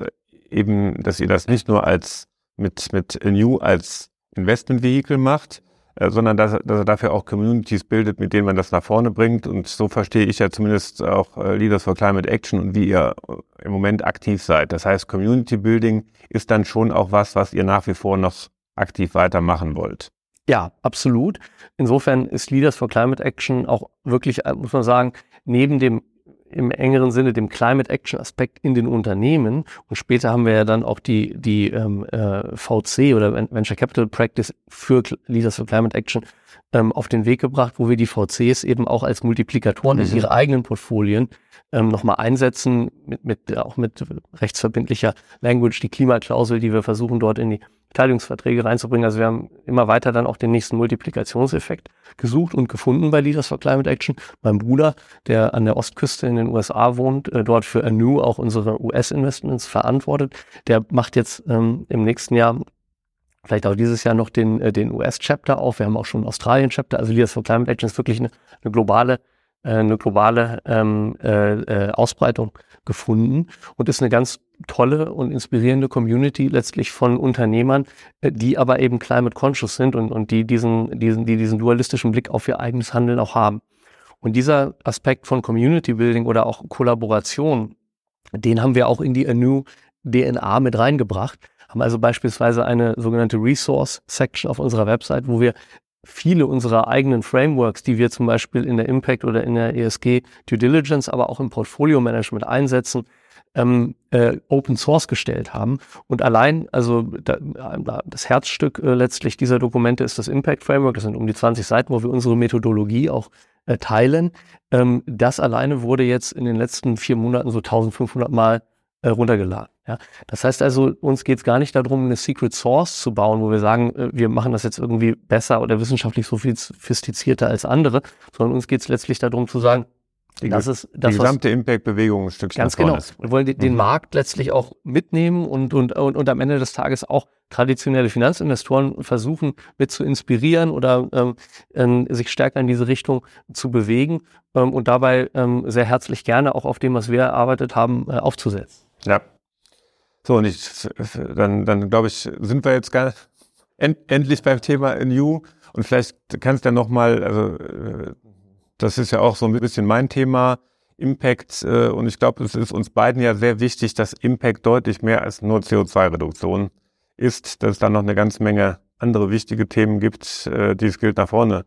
eben, dass ihr das nicht nur als mit, mit New als Investmentvehikel macht, äh, sondern dass, dass er dafür auch Communities bildet, mit denen man das nach vorne bringt. Und so verstehe ich ja zumindest auch äh, Leaders for Climate Action und wie ihr äh, im Moment aktiv seid. Das heißt, Community Building ist dann schon auch was, was ihr nach wie vor noch aktiv weitermachen wollt. Ja, absolut. Insofern ist Leaders for Climate Action auch wirklich, muss man sagen, neben dem im engeren Sinne dem Climate Action Aspekt in den Unternehmen. Und später haben wir ja dann auch die, die ähm, äh, VC oder Venture Capital Practice für Leaders for Climate Action ähm, auf den Weg gebracht, wo wir die VCs eben auch als Multiplikatoren mhm. in ihre eigenen Portfolien ähm, nochmal einsetzen, mit, mit, auch mit rechtsverbindlicher Language, die Klimaklausel, die wir versuchen dort in die Beteiligungsverträge reinzubringen. Also wir haben immer weiter dann auch den nächsten Multiplikationseffekt gesucht und gefunden bei Leaders for Climate Action. Mein Bruder, der an der Ostküste in den USA wohnt, äh, dort für Anu auch unsere US-Investments verantwortet, der macht jetzt ähm, im nächsten Jahr vielleicht auch dieses Jahr noch den, äh, den US-Chapter auf. Wir haben auch schon Australien-Chapter. Also Leaders for Climate Action ist wirklich eine, eine globale äh, eine globale ähm, äh, äh, Ausbreitung gefunden und ist eine ganz tolle und inspirierende Community letztlich von Unternehmern, äh, die aber eben climate conscious sind und, und die diesen, diesen, die diesen dualistischen Blick auf ihr eigenes Handeln auch haben. Und dieser Aspekt von Community Building oder auch Kollaboration, den haben wir auch in die Anu DNA mit reingebracht haben also beispielsweise eine sogenannte Resource Section auf unserer Website, wo wir viele unserer eigenen Frameworks, die wir zum Beispiel in der Impact oder in der ESG Due Diligence, aber auch im Portfolio Management einsetzen, ähm, äh, Open Source gestellt haben. Und allein, also da, das Herzstück äh, letztlich dieser Dokumente ist das Impact Framework. Das sind um die 20 Seiten, wo wir unsere Methodologie auch äh, teilen. Ähm, das alleine wurde jetzt in den letzten vier Monaten so 1500 Mal äh, runtergeladen. Ja, das heißt also, uns geht es gar nicht darum, eine Secret Source zu bauen, wo wir sagen, äh, wir machen das jetzt irgendwie besser oder wissenschaftlich so viel sophistizierter als andere, sondern uns geht es letztlich darum zu sagen, die, das ist das, die gesamte Impact-Bewegung ein Stückchen Ganz genau. Wir wollen den, mhm. Markt letztlich auch mitnehmen und, und, und, und am Ende des Tages auch traditionelle Finanzinvestoren versuchen, mit zu inspirieren oder ähm, ähm, sich stärker in diese Richtung zu bewegen ähm, und dabei ähm, sehr herzlich gerne auch auf dem, was wir erarbeitet haben, äh, aufzusetzen. Ja. So, und ich, dann, dann glaube ich, sind wir jetzt gar end, endlich beim Thema New und vielleicht kannst du ja nochmal, also äh, das ist ja auch so ein bisschen mein Thema, Impact. Äh, und ich glaube, es ist uns beiden ja sehr wichtig, dass Impact deutlich mehr als nur CO2-Reduktion ist, dass es da noch eine ganze Menge andere wichtige Themen gibt, äh, die es gilt nach vorne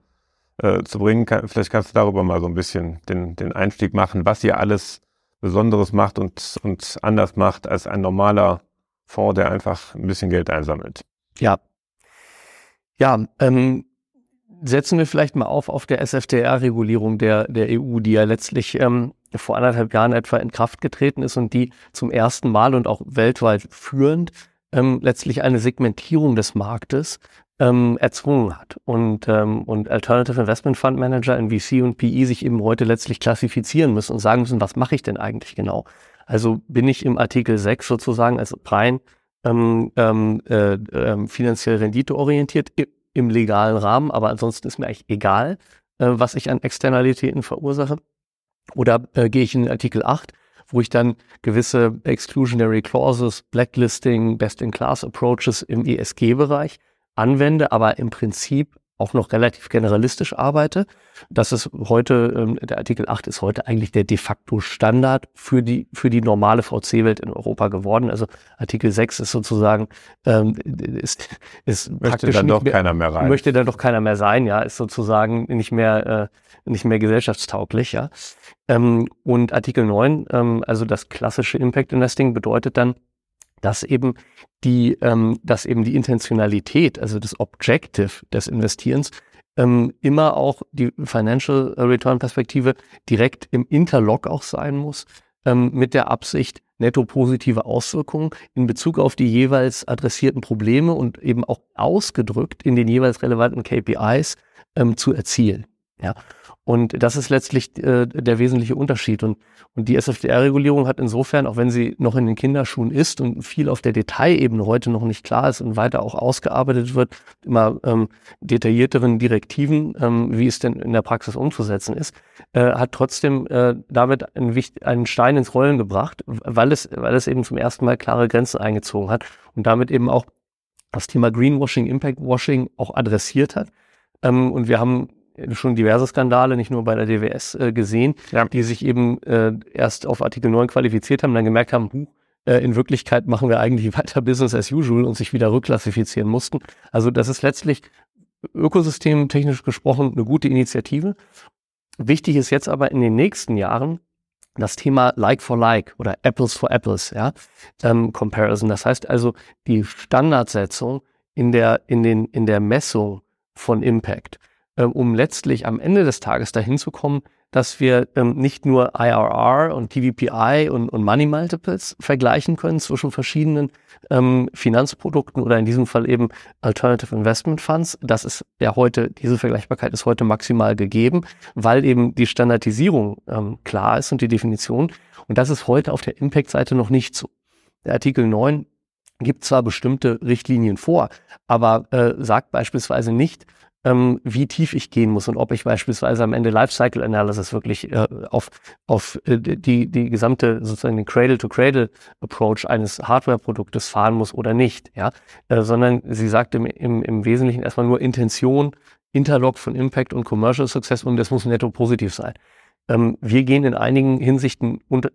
äh, zu bringen. Vielleicht kannst du darüber mal so ein bisschen den, den Einstieg machen, was ihr alles Besonderes macht und, und anders macht als ein normaler Fonds, der einfach ein bisschen Geld einsammelt. Ja. Ja, ähm, setzen wir vielleicht mal auf auf der SFTR-Regulierung der, der EU, die ja letztlich ähm, vor anderthalb Jahren etwa in Kraft getreten ist und die zum ersten Mal und auch weltweit führend ähm, letztlich eine Segmentierung des Marktes ähm, erzwungen hat. Und, ähm, und Alternative Investment Fund Manager in VC und PE sich eben heute letztlich klassifizieren müssen und sagen müssen, was mache ich denn eigentlich genau? Also bin ich im Artikel 6 sozusagen als rein ähm, ähm, äh, äh, finanziell renditeorientiert im legalen Rahmen, aber ansonsten ist mir eigentlich egal, äh, was ich an Externalitäten verursache. Oder äh, gehe ich in Artikel 8, wo ich dann gewisse Exclusionary Clauses, Blacklisting, Best-in-Class-Approaches im ESG-Bereich anwende, aber im Prinzip auch noch relativ generalistisch arbeite. Das ist heute, ähm, der Artikel 8 ist heute eigentlich der de facto Standard für die, für die normale VC-Welt in Europa geworden. Also Artikel 6 ist sozusagen, ähm, ist, ist möchte praktisch dann doch mehr, keiner mehr rein. Möchte dann doch keiner mehr sein, ja, ist sozusagen nicht mehr, äh, nicht mehr gesellschaftstauglich, ja. Ähm, und Artikel 9, ähm, also das klassische Impact Investing bedeutet dann, dass eben die, ähm, dass eben die Intentionalität, also das Objective des Investierens, ähm, immer auch die Financial Return Perspektive direkt im Interlock auch sein muss, ähm, mit der Absicht, netto positive Auswirkungen in Bezug auf die jeweils adressierten Probleme und eben auch ausgedrückt in den jeweils relevanten KPIs ähm, zu erzielen. Ja. Und das ist letztlich äh, der wesentliche Unterschied. Und, und die SFDR-Regulierung hat insofern, auch wenn sie noch in den Kinderschuhen ist und viel auf der Detailebene heute noch nicht klar ist und weiter auch ausgearbeitet wird, immer ähm, detaillierteren Direktiven, ähm, wie es denn in der Praxis umzusetzen ist, äh, hat trotzdem äh, damit einen, einen Stein ins Rollen gebracht, weil es, weil es eben zum ersten Mal klare Grenzen eingezogen hat und damit eben auch das Thema Greenwashing, Impact Washing auch adressiert hat. Ähm, und wir haben schon diverse Skandale, nicht nur bei der DWS äh, gesehen, ja. die sich eben äh, erst auf Artikel 9 qualifiziert haben, dann gemerkt haben, huh, äh, in Wirklichkeit machen wir eigentlich weiter Business as usual und sich wieder rückklassifizieren mussten. Also das ist letztlich ökosystemtechnisch gesprochen eine gute Initiative. Wichtig ist jetzt aber in den nächsten Jahren das Thema Like for Like oder Apples for Apples, ja, ähm, Comparison. Das heißt also die Standardsetzung in der, in den, in der Messung von Impact. Ähm, um letztlich am Ende des Tages dahin zu kommen, dass wir ähm, nicht nur IRR und TVPI und, und, Money Multiples vergleichen können zwischen verschiedenen ähm, Finanzprodukten oder in diesem Fall eben Alternative Investment Funds. Das ist ja heute, diese Vergleichbarkeit ist heute maximal gegeben, weil eben die Standardisierung ähm, klar ist und die Definition. Und das ist heute auf der Impact-Seite noch nicht so. Der Artikel 9 gibt zwar bestimmte Richtlinien vor, aber äh, sagt beispielsweise nicht, ähm, wie tief ich gehen muss und ob ich beispielsweise am Ende Lifecycle Analysis wirklich äh, auf, auf äh, die, die gesamte sozusagen den Cradle-to-Cradle-Approach eines Hardware-Produktes fahren muss oder nicht, ja, äh, sondern sie sagt im, im, im Wesentlichen erstmal nur Intention, Interlock von Impact und Commercial Success und das muss netto positiv sein. Ähm, wir gehen in einigen Hinsichten unter,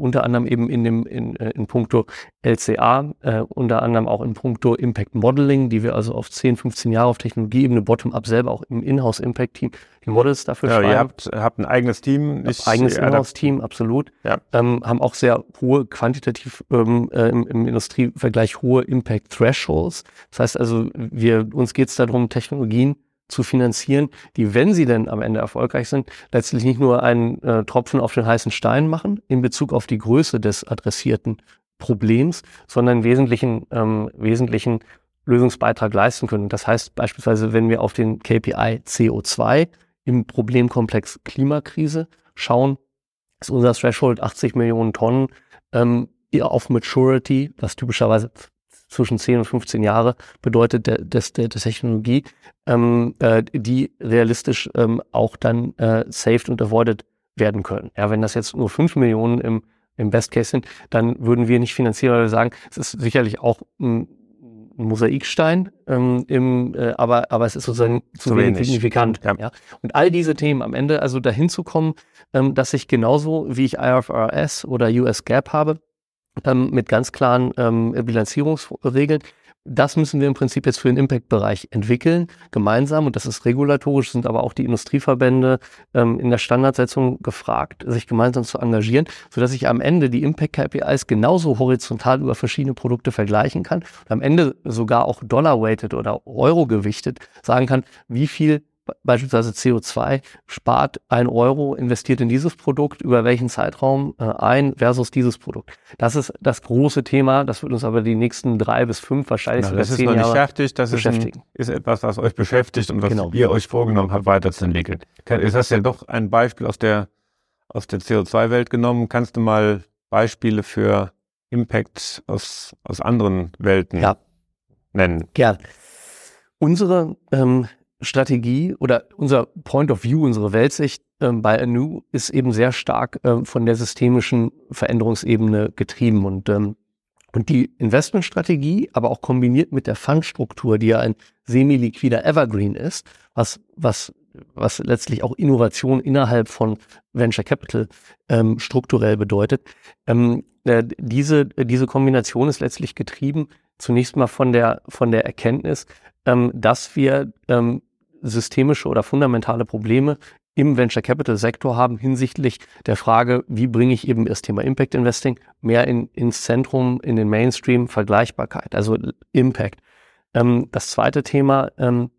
unter anderem eben in dem in, äh, in puncto LCA, äh, unter anderem auch in puncto Impact Modeling, die wir also auf 10, 15 Jahre auf Technologieebene bottom-up selber auch im Inhouse Impact Team die Models dafür ja, schreiben. Ihr habt, habt ein eigenes Team, nicht eigenes Inhouse-Team, absolut. Ja. Ähm, haben auch sehr hohe quantitativ ähm, äh, im, im Industrievergleich hohe Impact Thresholds. Das heißt also, wir uns geht es darum, Technologien zu finanzieren, die, wenn sie denn am Ende erfolgreich sind, letztlich nicht nur einen äh, Tropfen auf den heißen Stein machen in Bezug auf die Größe des adressierten Problems, sondern wesentlichen, ähm, wesentlichen Lösungsbeitrag leisten können. Das heißt beispielsweise, wenn wir auf den KPI CO2 im Problemkomplex Klimakrise schauen, ist unser Threshold 80 Millionen Tonnen ähm, auf Maturity, was typischerweise zwischen 10 und 15 Jahre bedeutet der, des, der, der Technologie, ähm, äh, die realistisch ähm, auch dann äh, saved und avoided werden können. Ja, wenn das jetzt nur 5 Millionen im, im Best Case sind, dann würden wir nicht finanzieren, weil wir sagen, es ist sicherlich auch ein, ein Mosaikstein, ähm, im, äh, aber, aber es ist sozusagen zu, zu wenig, wenig signifikant. Ja. ja. Und all diese Themen am Ende, also dahin zu kommen, ähm, dass ich genauso wie ich IFRS oder US GAAP habe, ähm, mit ganz klaren ähm, Bilanzierungsregeln. Das müssen wir im Prinzip jetzt für den Impact-Bereich entwickeln, gemeinsam. Und das ist regulatorisch, sind aber auch die Industrieverbände ähm, in der Standardsetzung gefragt, sich gemeinsam zu engagieren, sodass ich am Ende die Impact-KPIs genauso horizontal über verschiedene Produkte vergleichen kann und am Ende sogar auch Dollar-weighted oder Euro-gewichtet sagen kann, wie viel beispielsweise CO2 spart ein Euro, investiert in dieses Produkt, über welchen Zeitraum äh, ein versus dieses Produkt. Das ist das große Thema, das wird uns aber die nächsten drei bis fünf, wahrscheinlich genau, das ist noch nicht fertig, das ist, ein, ist, etwas, was euch beschäftigt und was genau. ihr euch vorgenommen habt, weiterzuentwickeln. Ist das ja doch ein Beispiel aus der, aus der CO2-Welt genommen? Kannst du mal Beispiele für Impact aus, aus anderen Welten ja. nennen? Gern. Unsere ähm, Strategie oder unser Point of View, unsere Weltsicht ähm, bei Anu ist eben sehr stark ähm, von der systemischen Veränderungsebene getrieben und ähm, und die Investmentstrategie, aber auch kombiniert mit der Fundstruktur, die ja ein semi-liquider Evergreen ist, was, was, was letztlich auch Innovation innerhalb von Venture Capital ähm, strukturell bedeutet. Ähm, äh, diese, diese Kombination ist letztlich getrieben zunächst mal von der, von der Erkenntnis, ähm, dass wir ähm, systemische oder fundamentale Probleme im Venture Capital Sektor haben hinsichtlich der Frage, wie bringe ich eben das Thema Impact Investing mehr in, ins Zentrum, in den Mainstream, Vergleichbarkeit, also Impact. Ähm, das zweite Thema ähm,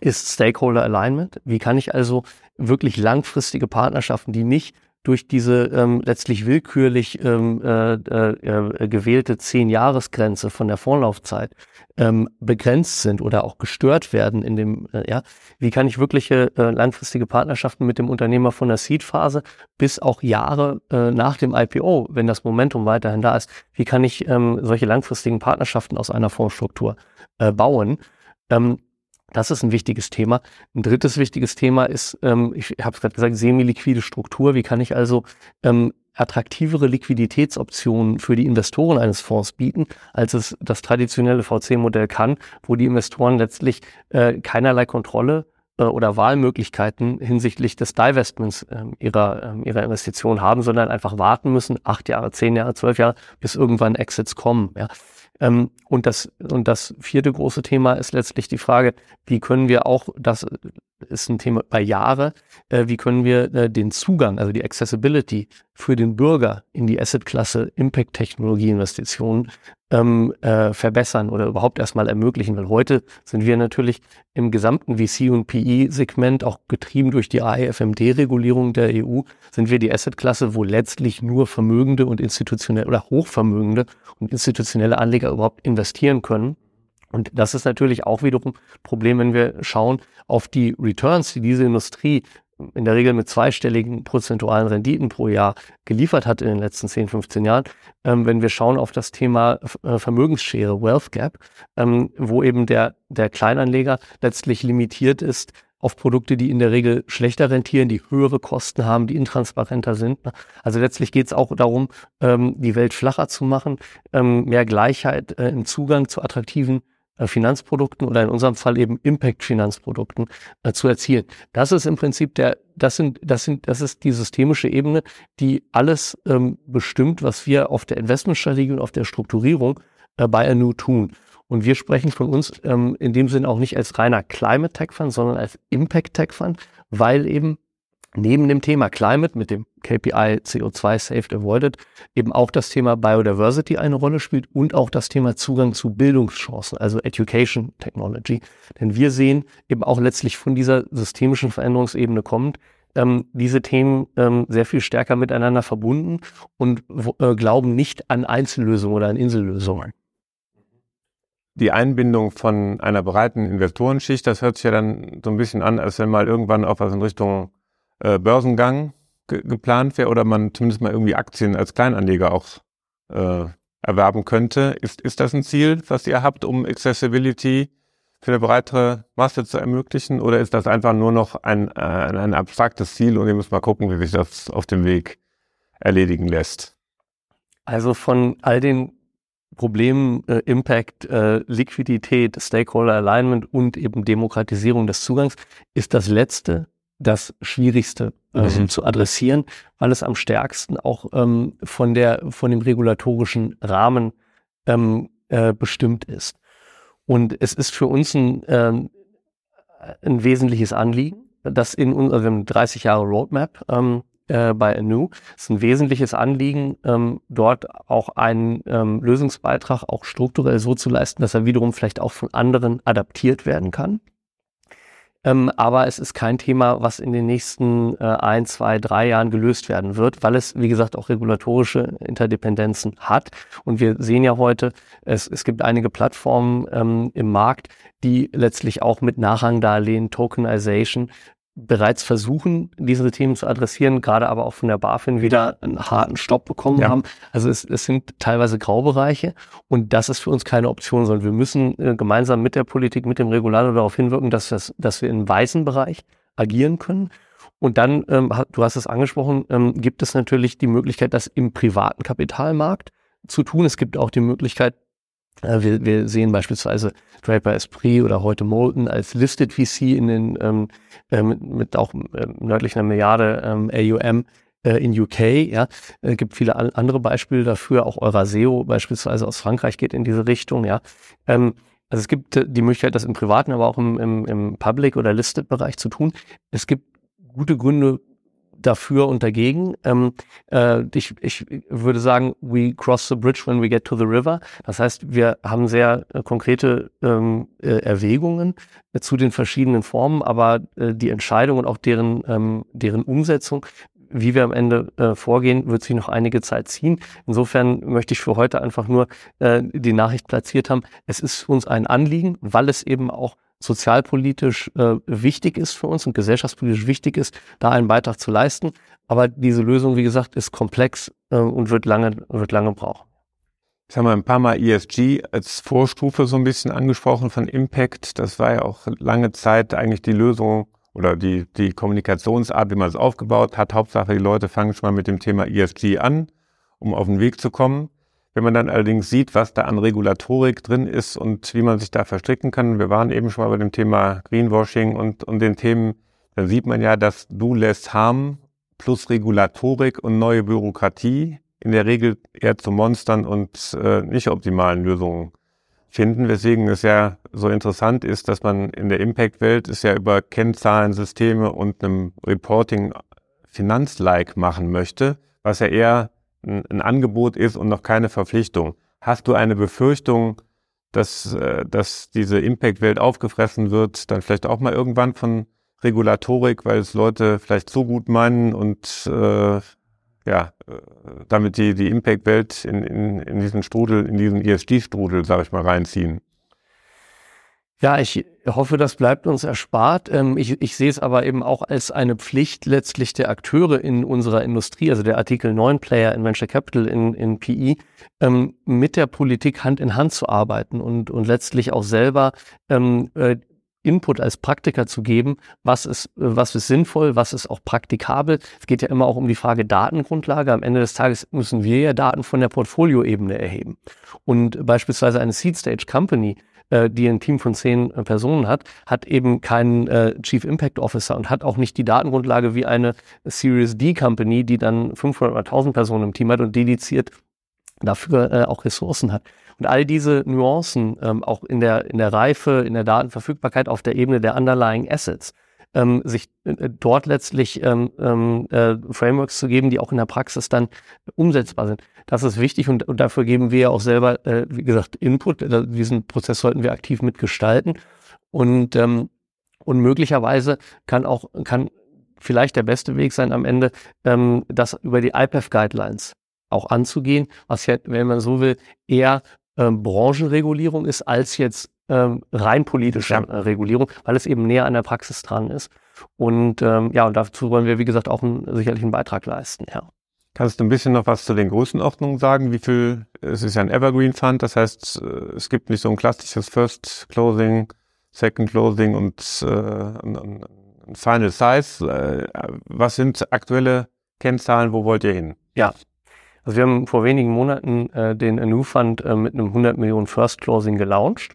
ist Stakeholder Alignment. Wie kann ich also wirklich langfristige Partnerschaften, die nicht durch diese ähm, letztlich willkürlich ähm, äh, äh, gewählte Zehn-Jahres-Grenze von der Vorlaufzeit ähm, begrenzt sind oder auch gestört werden in dem, äh, ja, wie kann ich wirkliche äh, langfristige Partnerschaften mit dem Unternehmer von der Seed-Phase bis auch Jahre äh, nach dem IPO, wenn das Momentum weiterhin da ist, wie kann ich ähm, solche langfristigen Partnerschaften aus einer Fondsstruktur äh, bauen? Ähm, das ist ein wichtiges Thema. Ein drittes wichtiges Thema ist, ähm, ich habe es gerade gesagt, semi-liquide Struktur. Wie kann ich also ähm, attraktivere Liquiditätsoptionen für die Investoren eines Fonds bieten, als es das traditionelle VC-Modell kann, wo die Investoren letztlich äh, keinerlei Kontrolle äh, oder Wahlmöglichkeiten hinsichtlich des Divestments äh, ihrer, äh, ihrer Investition haben, sondern einfach warten müssen, acht Jahre, zehn Jahre, zwölf Jahre, bis irgendwann Exits kommen. Ja. Ähm, und, das, und das vierte große Thema ist letztlich die Frage, wie können wir auch, das ist ein Thema bei Jahre, äh, wie können wir äh, den Zugang, also die Accessibility für den Bürger in die Assetklasse Impact-Technologie-Investitionen ähm, äh, verbessern oder überhaupt erstmal ermöglichen. Weil heute sind wir natürlich im gesamten VC- und PE-Segment, auch getrieben durch die AIFMD-Regulierung der EU, sind wir die Assetklasse, wo letztlich nur vermögende und institutionelle oder hochvermögende und institutionelle Anleger überhaupt investieren können. Und das ist natürlich auch wiederum ein Problem, wenn wir schauen auf die Returns, die diese Industrie in der Regel mit zweistelligen prozentualen Renditen pro Jahr geliefert hat in den letzten 10, 15 Jahren. Ähm, wenn wir schauen auf das Thema äh, Vermögensschere, Wealth Gap, ähm, wo eben der, der Kleinanleger letztlich limitiert ist auf Produkte, die in der Regel schlechter rentieren, die höhere Kosten haben, die intransparenter sind. Also letztlich geht es auch darum, ähm, die Welt flacher zu machen, ähm, mehr Gleichheit äh, im Zugang zu attraktiven Finanzprodukten oder in unserem Fall eben Impact-Finanzprodukten äh, zu erzielen. Das ist im Prinzip der, das sind, das sind, das ist die systemische Ebene, die alles ähm, bestimmt, was wir auf der Investmentstrategie und auf der Strukturierung äh, bei Anu tun. Und wir sprechen von uns ähm, in dem Sinn auch nicht als reiner Climate Tech Fund, sondern als Impact Tech Fund, weil eben neben dem Thema Climate mit dem KPI CO2 Saved Avoided eben auch das Thema Biodiversity eine Rolle spielt und auch das Thema Zugang zu Bildungschancen, also Education Technology. Denn wir sehen eben auch letztlich von dieser systemischen Veränderungsebene kommend, ähm, diese Themen ähm, sehr viel stärker miteinander verbunden und äh, glauben nicht an Einzellösungen oder an Insellösungen. Die Einbindung von einer breiten Investorenschicht, das hört sich ja dann so ein bisschen an, als wenn mal irgendwann auch was in Richtung äh, Börsengang ge geplant wäre oder man zumindest mal irgendwie Aktien als Kleinanleger auch äh, erwerben könnte. Ist, ist das ein Ziel, was ihr habt, um Accessibility für eine breitere Masse zu ermöglichen? Oder ist das einfach nur noch ein, äh, ein abstraktes Ziel und ihr müsst mal gucken, wie sich das auf dem Weg erledigen lässt? Also von all den Problemen äh, Impact, äh, Liquidität, Stakeholder Alignment und eben Demokratisierung des Zugangs ist das letzte das Schwierigste ähm, mhm. zu adressieren, weil es am stärksten auch ähm, von der von dem regulatorischen Rahmen ähm, äh, bestimmt ist. Und es ist für uns ein, ähm, ein wesentliches Anliegen, dass in unserem also 30 Jahre Roadmap ähm, äh, bei Anu ist ein wesentliches Anliegen, ähm, dort auch einen ähm, Lösungsbeitrag auch strukturell so zu leisten, dass er wiederum vielleicht auch von anderen adaptiert werden kann. Ähm, aber es ist kein Thema, was in den nächsten äh, ein, zwei, drei Jahren gelöst werden wird, weil es, wie gesagt, auch regulatorische Interdependenzen hat. Und wir sehen ja heute, es, es gibt einige Plattformen ähm, im Markt, die letztlich auch mit Nachrangdarlehen, Tokenization bereits versuchen, diese Themen zu adressieren, gerade aber auch von der BaFin wieder einen harten Stopp bekommen ja. haben. Also es, es sind teilweise Graubereiche und das ist für uns keine Option, sondern wir müssen äh, gemeinsam mit der Politik, mit dem Regulator darauf hinwirken, dass, das, dass wir im weißen Bereich agieren können. Und dann, ähm, du hast es angesprochen, ähm, gibt es natürlich die Möglichkeit, das im privaten Kapitalmarkt zu tun. Es gibt auch die Möglichkeit, äh, wir, wir sehen beispielsweise Draper Esprit oder heute Molten als Listed VC in den ähm, äh, mit, mit auch äh, nördlich einer Milliarde ähm, AUM äh, in UK. Ja, äh, gibt viele andere Beispiele dafür. Auch Euraseo beispielsweise aus Frankreich geht in diese Richtung. Ja, ähm, also es gibt die Möglichkeit, das im privaten, aber auch im, im, im Public oder Listed Bereich zu tun. Es gibt gute Gründe dafür und dagegen. Ähm, äh, ich, ich würde sagen, we cross the bridge when we get to the river. Das heißt, wir haben sehr äh, konkrete ähm, äh, Erwägungen äh, zu den verschiedenen Formen, aber äh, die Entscheidung und auch deren, ähm, deren Umsetzung wie wir am Ende äh, vorgehen, wird sich noch einige Zeit ziehen. Insofern möchte ich für heute einfach nur äh, die Nachricht platziert haben. Es ist uns ein Anliegen, weil es eben auch sozialpolitisch äh, wichtig ist für uns und gesellschaftspolitisch wichtig ist, da einen Beitrag zu leisten. Aber diese Lösung, wie gesagt, ist komplex äh, und wird lange, wird lange brauchen. Jetzt haben wir ein paar Mal ESG als Vorstufe so ein bisschen angesprochen von Impact. Das war ja auch lange Zeit eigentlich die Lösung oder die, die Kommunikationsart, wie man es aufgebaut hat. Hauptsache, die Leute fangen schon mal mit dem Thema ESG an, um auf den Weg zu kommen. Wenn man dann allerdings sieht, was da an Regulatorik drin ist und wie man sich da verstricken kann, wir waren eben schon mal bei dem Thema Greenwashing und, und den Themen, dann sieht man ja, dass du less harm plus Regulatorik und neue Bürokratie in der Regel eher zu Monstern und äh, nicht optimalen Lösungen finden, weswegen es ja so interessant ist, dass man in der Impact-Welt es ja über Kennzahlensysteme und einem Reporting Finanzlike machen möchte, was ja eher ein, ein Angebot ist und noch keine Verpflichtung. Hast du eine Befürchtung, dass, äh, dass diese Impact-Welt aufgefressen wird, dann vielleicht auch mal irgendwann von Regulatorik, weil es Leute vielleicht so gut meinen und äh, ja, äh, damit die, die Impact-Welt in, in, in diesen Strudel, in diesen ESG-Strudel, sage ich mal, reinziehen? Ja, ich hoffe, das bleibt uns erspart. Ähm, ich, ich sehe es aber eben auch als eine Pflicht letztlich der Akteure in unserer Industrie, also der Artikel 9 Player in Venture Capital, in, in PI, ähm, mit der Politik Hand in Hand zu arbeiten und, und letztlich auch selber ähm, äh, Input als Praktiker zu geben, was ist, was ist sinnvoll, was ist auch praktikabel. Es geht ja immer auch um die Frage Datengrundlage. Am Ende des Tages müssen wir ja Daten von der Portfolioebene erheben. Und beispielsweise eine Seed Stage Company äh, die ein Team von zehn äh, Personen hat, hat eben keinen äh, Chief Impact Officer und hat auch nicht die Datengrundlage wie eine Series D Company, die dann 500 oder 1000 Personen im Team hat und dediziert dafür äh, auch Ressourcen hat. Und all diese Nuancen, ähm, auch in der, in der Reife, in der Datenverfügbarkeit auf der Ebene der underlying Assets, ähm, sich äh, dort letztlich ähm, ähm, äh, Frameworks zu geben, die auch in der Praxis dann umsetzbar sind. Das ist wichtig und, und dafür geben wir ja auch selber, äh, wie gesagt, Input. Äh, diesen Prozess sollten wir aktiv mitgestalten. Und, ähm, und möglicherweise kann auch, kann vielleicht der beste Weg sein am Ende, ähm, das über die IPEF Guidelines auch anzugehen, was ja, wenn man so will, eher ähm, Branchenregulierung ist als jetzt ähm, rein politische ja. äh, Regulierung, weil es eben näher an der Praxis dran ist. Und ähm, ja, und dazu wollen wir, wie gesagt, auch einen, sicherlich einen Beitrag leisten, ja. Kannst du ein bisschen noch was zu den Größenordnungen sagen? Wie viel, es ist ja ein Evergreen Fund, das heißt, äh, es gibt nicht so ein klassisches First Closing, Second Closing und äh, ein, ein Final Size. Äh, was sind aktuelle Kennzahlen? Wo wollt ihr hin? Ja, also wir haben vor wenigen Monaten äh, den New Fund äh, mit einem 100 Millionen First Closing gelauncht.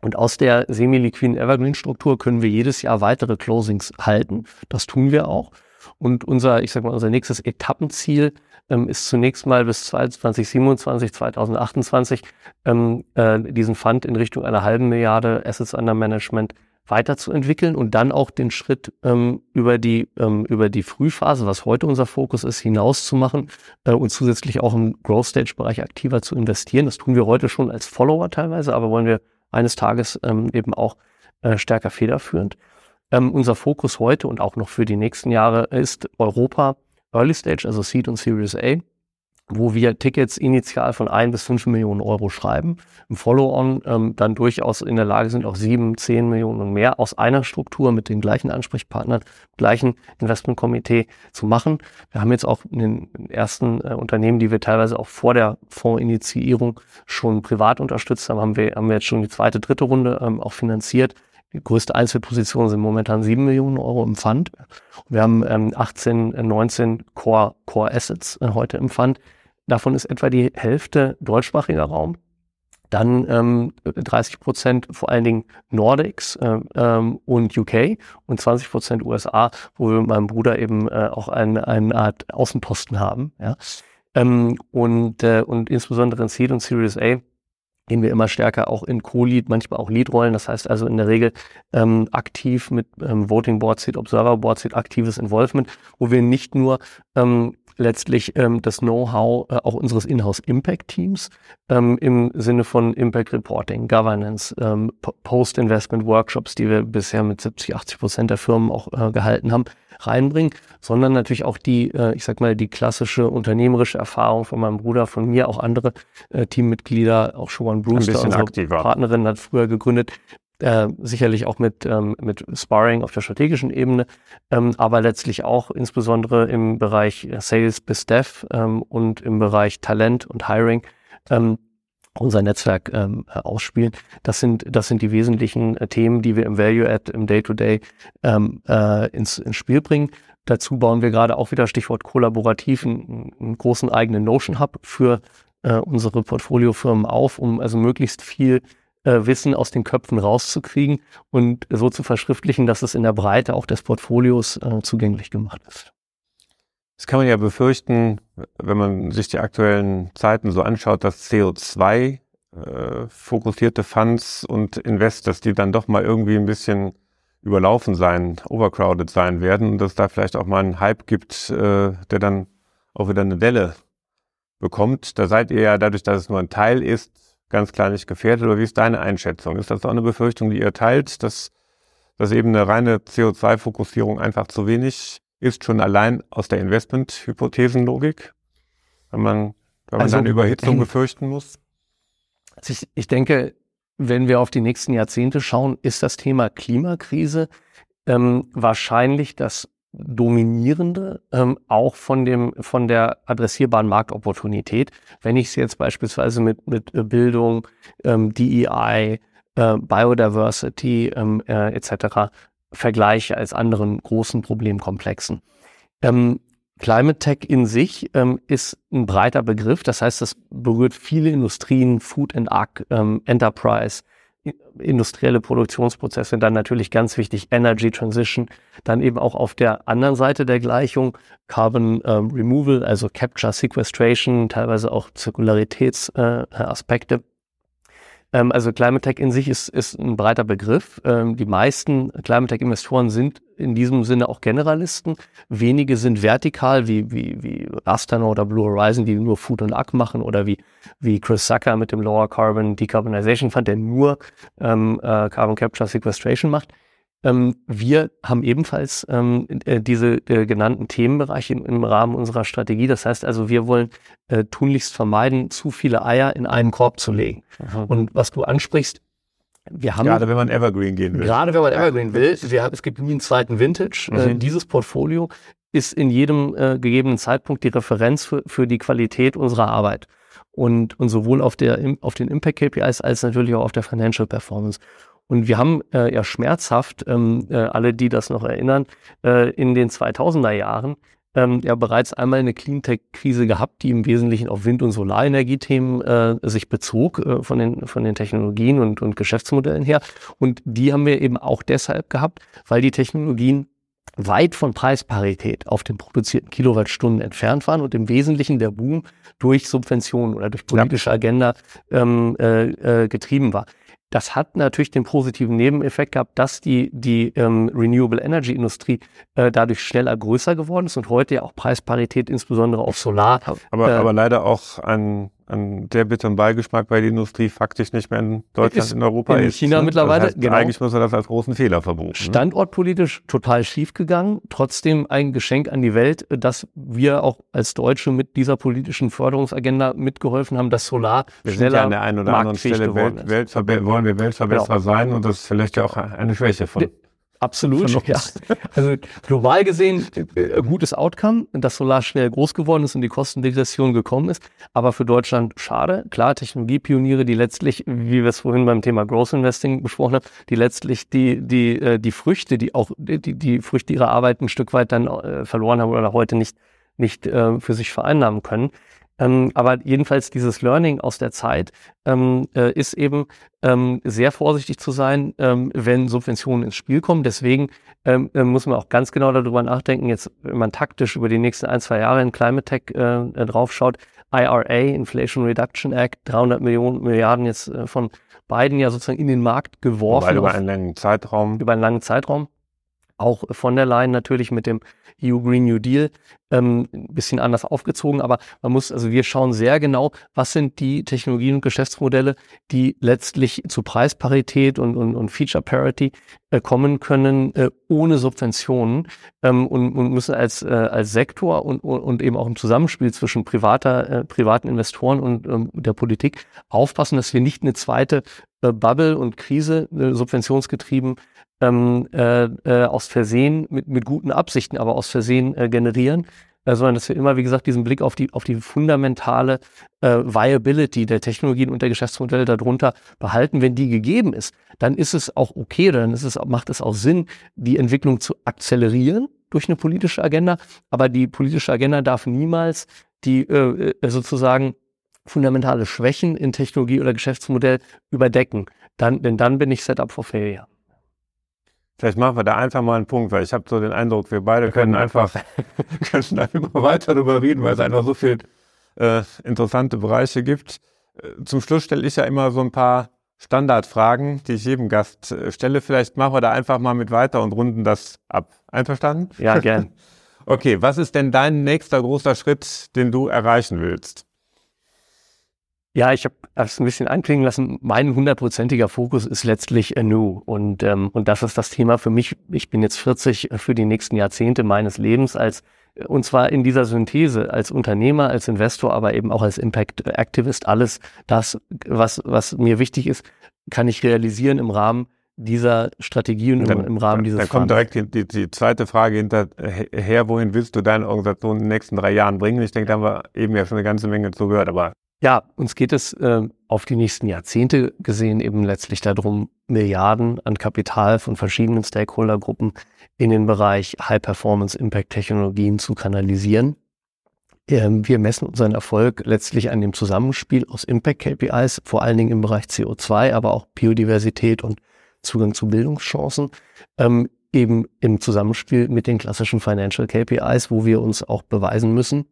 Und aus der semi-liquiden Evergreen-Struktur können wir jedes Jahr weitere Closings halten. Das tun wir auch. Und unser, ich sag mal, unser nächstes Etappenziel ähm, ist zunächst mal bis 2027, 2028 ähm, äh, diesen Fund in Richtung einer halben Milliarde Assets under Management weiterzuentwickeln und dann auch den Schritt ähm, über die ähm, über die Frühphase, was heute unser Fokus ist, hinaus zu machen äh, und zusätzlich auch im Growth Stage Bereich aktiver zu investieren. Das tun wir heute schon als Follower teilweise, aber wollen wir eines Tages ähm, eben auch äh, stärker federführend. Ähm, unser Fokus heute und auch noch für die nächsten Jahre ist Europa Early Stage, also Seed und Series A wo wir Tickets initial von ein bis fünf Millionen Euro schreiben, im Follow-on ähm, dann durchaus in der Lage sind, auch sieben, zehn Millionen und mehr aus einer Struktur mit den gleichen Ansprechpartnern, gleichen Investmentkomitee zu machen. Wir haben jetzt auch in den ersten äh, Unternehmen, die wir teilweise auch vor der Fondsinitiierung schon privat unterstützt haben, haben wir, haben wir jetzt schon die zweite, dritte Runde ähm, auch finanziert. Die größte Einzelposition sind momentan sieben Millionen Euro im Fund. Wir haben ähm, 18, 19 Core, Core Assets äh, heute im Fund Davon ist etwa die Hälfte deutschsprachiger Raum. Dann ähm, 30 Prozent vor allen Dingen Nordics äh, ähm, und UK und 20 Prozent USA, wo wir mit meinem Bruder eben äh, auch ein, eine Art Außenposten haben. Ja? Ähm, und, äh, und insbesondere in Seed und Series A gehen wir immer stärker auch in Co-Lead, manchmal auch Lead-Rollen. Das heißt also in der Regel ähm, aktiv mit ähm, Voting Board Seat, Observer Board Seat, aktives Involvement, wo wir nicht nur ähm, letztlich ähm, das Know-how äh, auch unseres Inhouse Impact Teams ähm, im Sinne von Impact Reporting, Governance, ähm, Post-Investment Workshops, die wir bisher mit 70, 80 Prozent der Firmen auch äh, gehalten haben, reinbringen, sondern natürlich auch die, äh, ich sag mal, die klassische unternehmerische Erfahrung von meinem Bruder, von mir, auch andere äh, Teammitglieder, auch Siobhan Brewster, unsere aktiver. Partnerin, hat früher gegründet, äh, sicherlich auch mit, ähm, mit Sparring auf der strategischen Ebene, ähm, aber letztlich auch insbesondere im Bereich Sales bis Dev ähm, und im Bereich Talent und Hiring ähm, unser Netzwerk ähm, ausspielen. Das sind, das sind die wesentlichen äh, Themen, die wir im Value-Add, im Day-to-Day ähm, äh, ins, ins Spiel bringen. Dazu bauen wir gerade auch wieder Stichwort kollaborativ einen, einen großen eigenen Notion Hub für äh, unsere Portfoliofirmen auf, um also möglichst viel äh, Wissen aus den Köpfen rauszukriegen und so zu verschriftlichen, dass es in der Breite auch des Portfolios äh, zugänglich gemacht ist. Das kann man ja befürchten, wenn man sich die aktuellen Zeiten so anschaut, dass CO2 äh, fokussierte Funds und Investors, die dann doch mal irgendwie ein bisschen überlaufen sein, overcrowded sein werden und dass da vielleicht auch mal einen Hype gibt, äh, der dann auch wieder eine Delle bekommt. Da seid ihr ja dadurch, dass es nur ein Teil ist, ganz kleinlich gefährdet? Oder wie ist deine Einschätzung? Ist das auch eine Befürchtung, die ihr teilt, dass, dass eben eine reine CO2-Fokussierung einfach zu wenig ist, schon allein aus der Investment-Hypothesenlogik, wenn man, wenn man also, dann Überhitzung befürchten muss? Also ich, ich denke, wenn wir auf die nächsten Jahrzehnte schauen, ist das Thema Klimakrise ähm, wahrscheinlich das dominierende, ähm, auch von dem von der adressierbaren Marktopportunität. Wenn ich es jetzt beispielsweise mit mit äh, Bildung, ähm, DEI, äh, Biodiversity ähm, äh, etc. vergleiche als anderen großen Problemkomplexen. Ähm, Climate Tech in sich ähm, ist ein breiter Begriff. Das heißt, das berührt viele Industrien, Food and Ag, ähm, Enterprise, industrielle Produktionsprozesse, dann natürlich ganz wichtig Energy Transition, dann eben auch auf der anderen Seite der Gleichung Carbon ähm, Removal, also Capture, Sequestration, teilweise auch Zirkularitätsaspekte. Äh, ähm, also Climate Tech in sich ist, ist ein breiter Begriff. Ähm, die meisten Climate Tech Investoren sind in diesem Sinne auch Generalisten. Wenige sind vertikal, wie, wie, wie Astana oder Blue Horizon, die nur Food und Ag machen, oder wie, wie Chris Zucker mit dem Lower Carbon Decarbonization Fund, der nur ähm, äh, Carbon Capture Sequestration macht. Ähm, wir haben ebenfalls ähm, äh, diese äh, genannten Themenbereiche im, im, Rahmen unserer Strategie. Das heißt also, wir wollen äh, tunlichst vermeiden, zu viele Eier in einen Korb zu legen. Mhm. Und was du ansprichst, wir haben gerade wenn man Evergreen gehen will. Gerade wenn man Evergreen will, wir haben, es gibt nie einen zweiten Vintage. Äh, mhm. dieses Portfolio ist in jedem äh, gegebenen Zeitpunkt die Referenz für, für die Qualität unserer Arbeit. Und, und sowohl auf, der, auf den Impact KPIs als natürlich auch auf der Financial Performance. Und wir haben äh, ja schmerzhaft, ähm, äh, alle, die das noch erinnern, äh, in den 2000er Jahren ähm, ja bereits einmal eine Cleantech-Krise gehabt, die im Wesentlichen auf Wind- und Solarenergiethemen äh, sich bezog äh, von, den, von den Technologien und, und Geschäftsmodellen her. Und die haben wir eben auch deshalb gehabt, weil die Technologien weit von Preisparität auf den produzierten Kilowattstunden entfernt waren und im Wesentlichen der Boom durch Subventionen oder durch politische Agenda ähm, äh, äh, getrieben war. Das hat natürlich den positiven Nebeneffekt gehabt, dass die, die ähm, Renewable Energy Industrie äh, dadurch schneller größer geworden ist und heute ja auch Preisparität insbesondere auf Solar. Aber, äh, aber leider auch ein ein sehr bitteren Beigeschmack, weil die Industrie faktisch nicht mehr in Deutschland, ist in Europa in ist. China ne? mittlerweile. Das heißt, genau. Eigentlich muss man das als großen Fehler verbuchen. Ne? Standortpolitisch total schief gegangen. Trotzdem ein Geschenk an die Welt, dass wir auch als Deutsche mit dieser politischen Förderungsagenda mitgeholfen haben, dass Solar wir schneller sind ja an der einen oder anderen Stelle Welt, Welt, wollen wir Weltverbesserer genau. sein und das ist vielleicht ja auch eine Schwäche von. Absolut, ja. Also global gesehen äh, gutes Outcome, dass Solar schnell groß geworden ist und die Kostendegression gekommen ist. Aber für Deutschland schade. Klar, Technologiepioniere, die letztlich, wie wir es vorhin beim Thema Growth Investing besprochen haben, die letztlich die, die, äh, die Früchte, die auch die, die Früchte ihrer Arbeit ein Stück weit dann äh, verloren haben oder heute nicht, nicht für sich vereinnahmen können. Ähm, aber jedenfalls dieses Learning aus der Zeit ähm, äh, ist eben ähm, sehr vorsichtig zu sein, ähm, wenn Subventionen ins Spiel kommen. Deswegen ähm, äh, muss man auch ganz genau darüber nachdenken, jetzt, wenn man taktisch über die nächsten ein, zwei Jahre in Climate Tech äh, äh draufschaut, IRA, Inflation Reduction Act, 300 Millionen Milliarden jetzt äh, von Biden ja sozusagen in den Markt geworfen. Wobei über einen langen Zeitraum. Über einen langen Zeitraum auch von der Leyen natürlich mit dem EU Green New Deal ähm, ein bisschen anders aufgezogen, aber man muss, also wir schauen sehr genau, was sind die Technologien und Geschäftsmodelle, die letztlich zu Preisparität und, und, und Feature Parity äh, kommen können, äh, ohne Subventionen ähm, und, und müssen als, äh, als Sektor und, und eben auch im Zusammenspiel zwischen privater, äh, privaten Investoren und ähm, der Politik aufpassen, dass wir nicht eine zweite äh, Bubble und Krise äh, subventionsgetrieben ähm, äh, äh, aus Versehen, mit, mit guten Absichten, aber aus Versehen äh, generieren, äh, sondern dass wir immer, wie gesagt, diesen Blick auf die, auf die fundamentale äh, Viability der Technologien und der Geschäftsmodelle darunter behalten. Wenn die gegeben ist, dann ist es auch okay, dann ist es, macht es auch Sinn, die Entwicklung zu akzelerieren durch eine politische Agenda. Aber die politische Agenda darf niemals die äh, äh sozusagen fundamentale Schwächen in Technologie oder Geschäftsmodell überdecken. Dann, denn dann bin ich set up for failure. Vielleicht machen wir da einfach mal einen Punkt, weil ich habe so den Eindruck, wir beide wir können, können einfach, können einfach weiter darüber reden, weil es einfach so viele äh, interessante Bereiche gibt. Äh, zum Schluss stelle ich ja immer so ein paar Standardfragen, die ich jedem Gast äh, stelle. Vielleicht machen wir da einfach mal mit weiter und runden das ab. Einverstanden? Ja, gern. okay, was ist denn dein nächster großer Schritt, den du erreichen willst? Ja, ich habe es ein bisschen anklingen lassen. Mein hundertprozentiger Fokus ist letztlich Anu. Und, ähm, und das ist das Thema für mich. Ich bin jetzt 40 für die nächsten Jahrzehnte meines Lebens als und zwar in dieser Synthese als Unternehmer, als Investor, aber eben auch als Impact Activist. Alles das, was, was mir wichtig ist, kann ich realisieren im Rahmen dieser Strategie und im, im Rahmen dieses Da kommt direkt die, die, die, zweite Frage hinterher, wohin willst du deine Organisation in den nächsten drei Jahren bringen? Ich denke, da haben wir eben ja schon eine ganze Menge zugehört, aber ja, uns geht es äh, auf die nächsten Jahrzehnte gesehen eben letztlich darum, Milliarden an Kapital von verschiedenen Stakeholdergruppen in den Bereich High-Performance-Impact-Technologien zu kanalisieren. Ähm, wir messen unseren Erfolg letztlich an dem Zusammenspiel aus Impact-KPIs, vor allen Dingen im Bereich CO2, aber auch Biodiversität und Zugang zu Bildungschancen, ähm, eben im Zusammenspiel mit den klassischen Financial KPIs, wo wir uns auch beweisen müssen,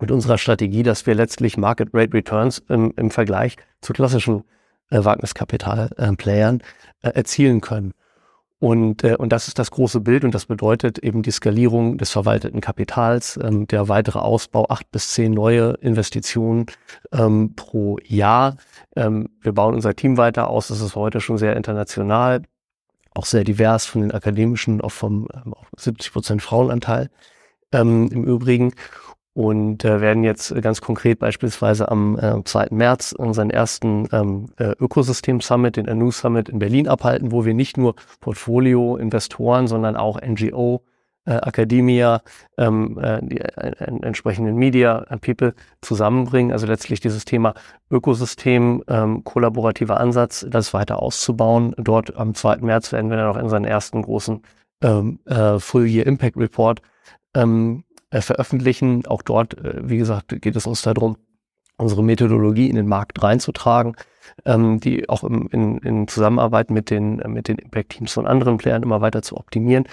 mit unserer Strategie, dass wir letztlich Market Rate Returns im, im Vergleich zu klassischen äh, Wagniskapital-Playern äh, erzielen können. Und, äh, und das ist das große Bild und das bedeutet eben die Skalierung des verwalteten Kapitals, ähm, der weitere Ausbau, acht bis zehn neue Investitionen ähm, pro Jahr. Ähm, wir bauen unser Team weiter aus, das ist heute schon sehr international auch sehr divers von den akademischen, auch vom ähm, 70 Prozent Frauenanteil ähm, im Übrigen und äh, werden jetzt ganz konkret beispielsweise am äh, 2. März unseren ersten ähm, äh, Ökosystem-Summit, den ANU Summit in Berlin abhalten, wo wir nicht nur Portfolio-Investoren, sondern auch NGO, äh, Academia, ähm, äh, die äh, entsprechenden Media and People zusammenbringen. Also letztlich dieses Thema Ökosystem, ähm, kollaborativer Ansatz, das weiter auszubauen. Dort am 2. März werden wir dann auch in unseren ersten großen ähm, äh, Full Year Impact Report ähm, äh, veröffentlichen. Auch dort, äh, wie gesagt, geht es uns darum, unsere Methodologie in den Markt reinzutragen, ähm, die auch in, Zusammenarbeit mit den, mit den Impact-Teams von anderen Playern immer weiter zu optimieren.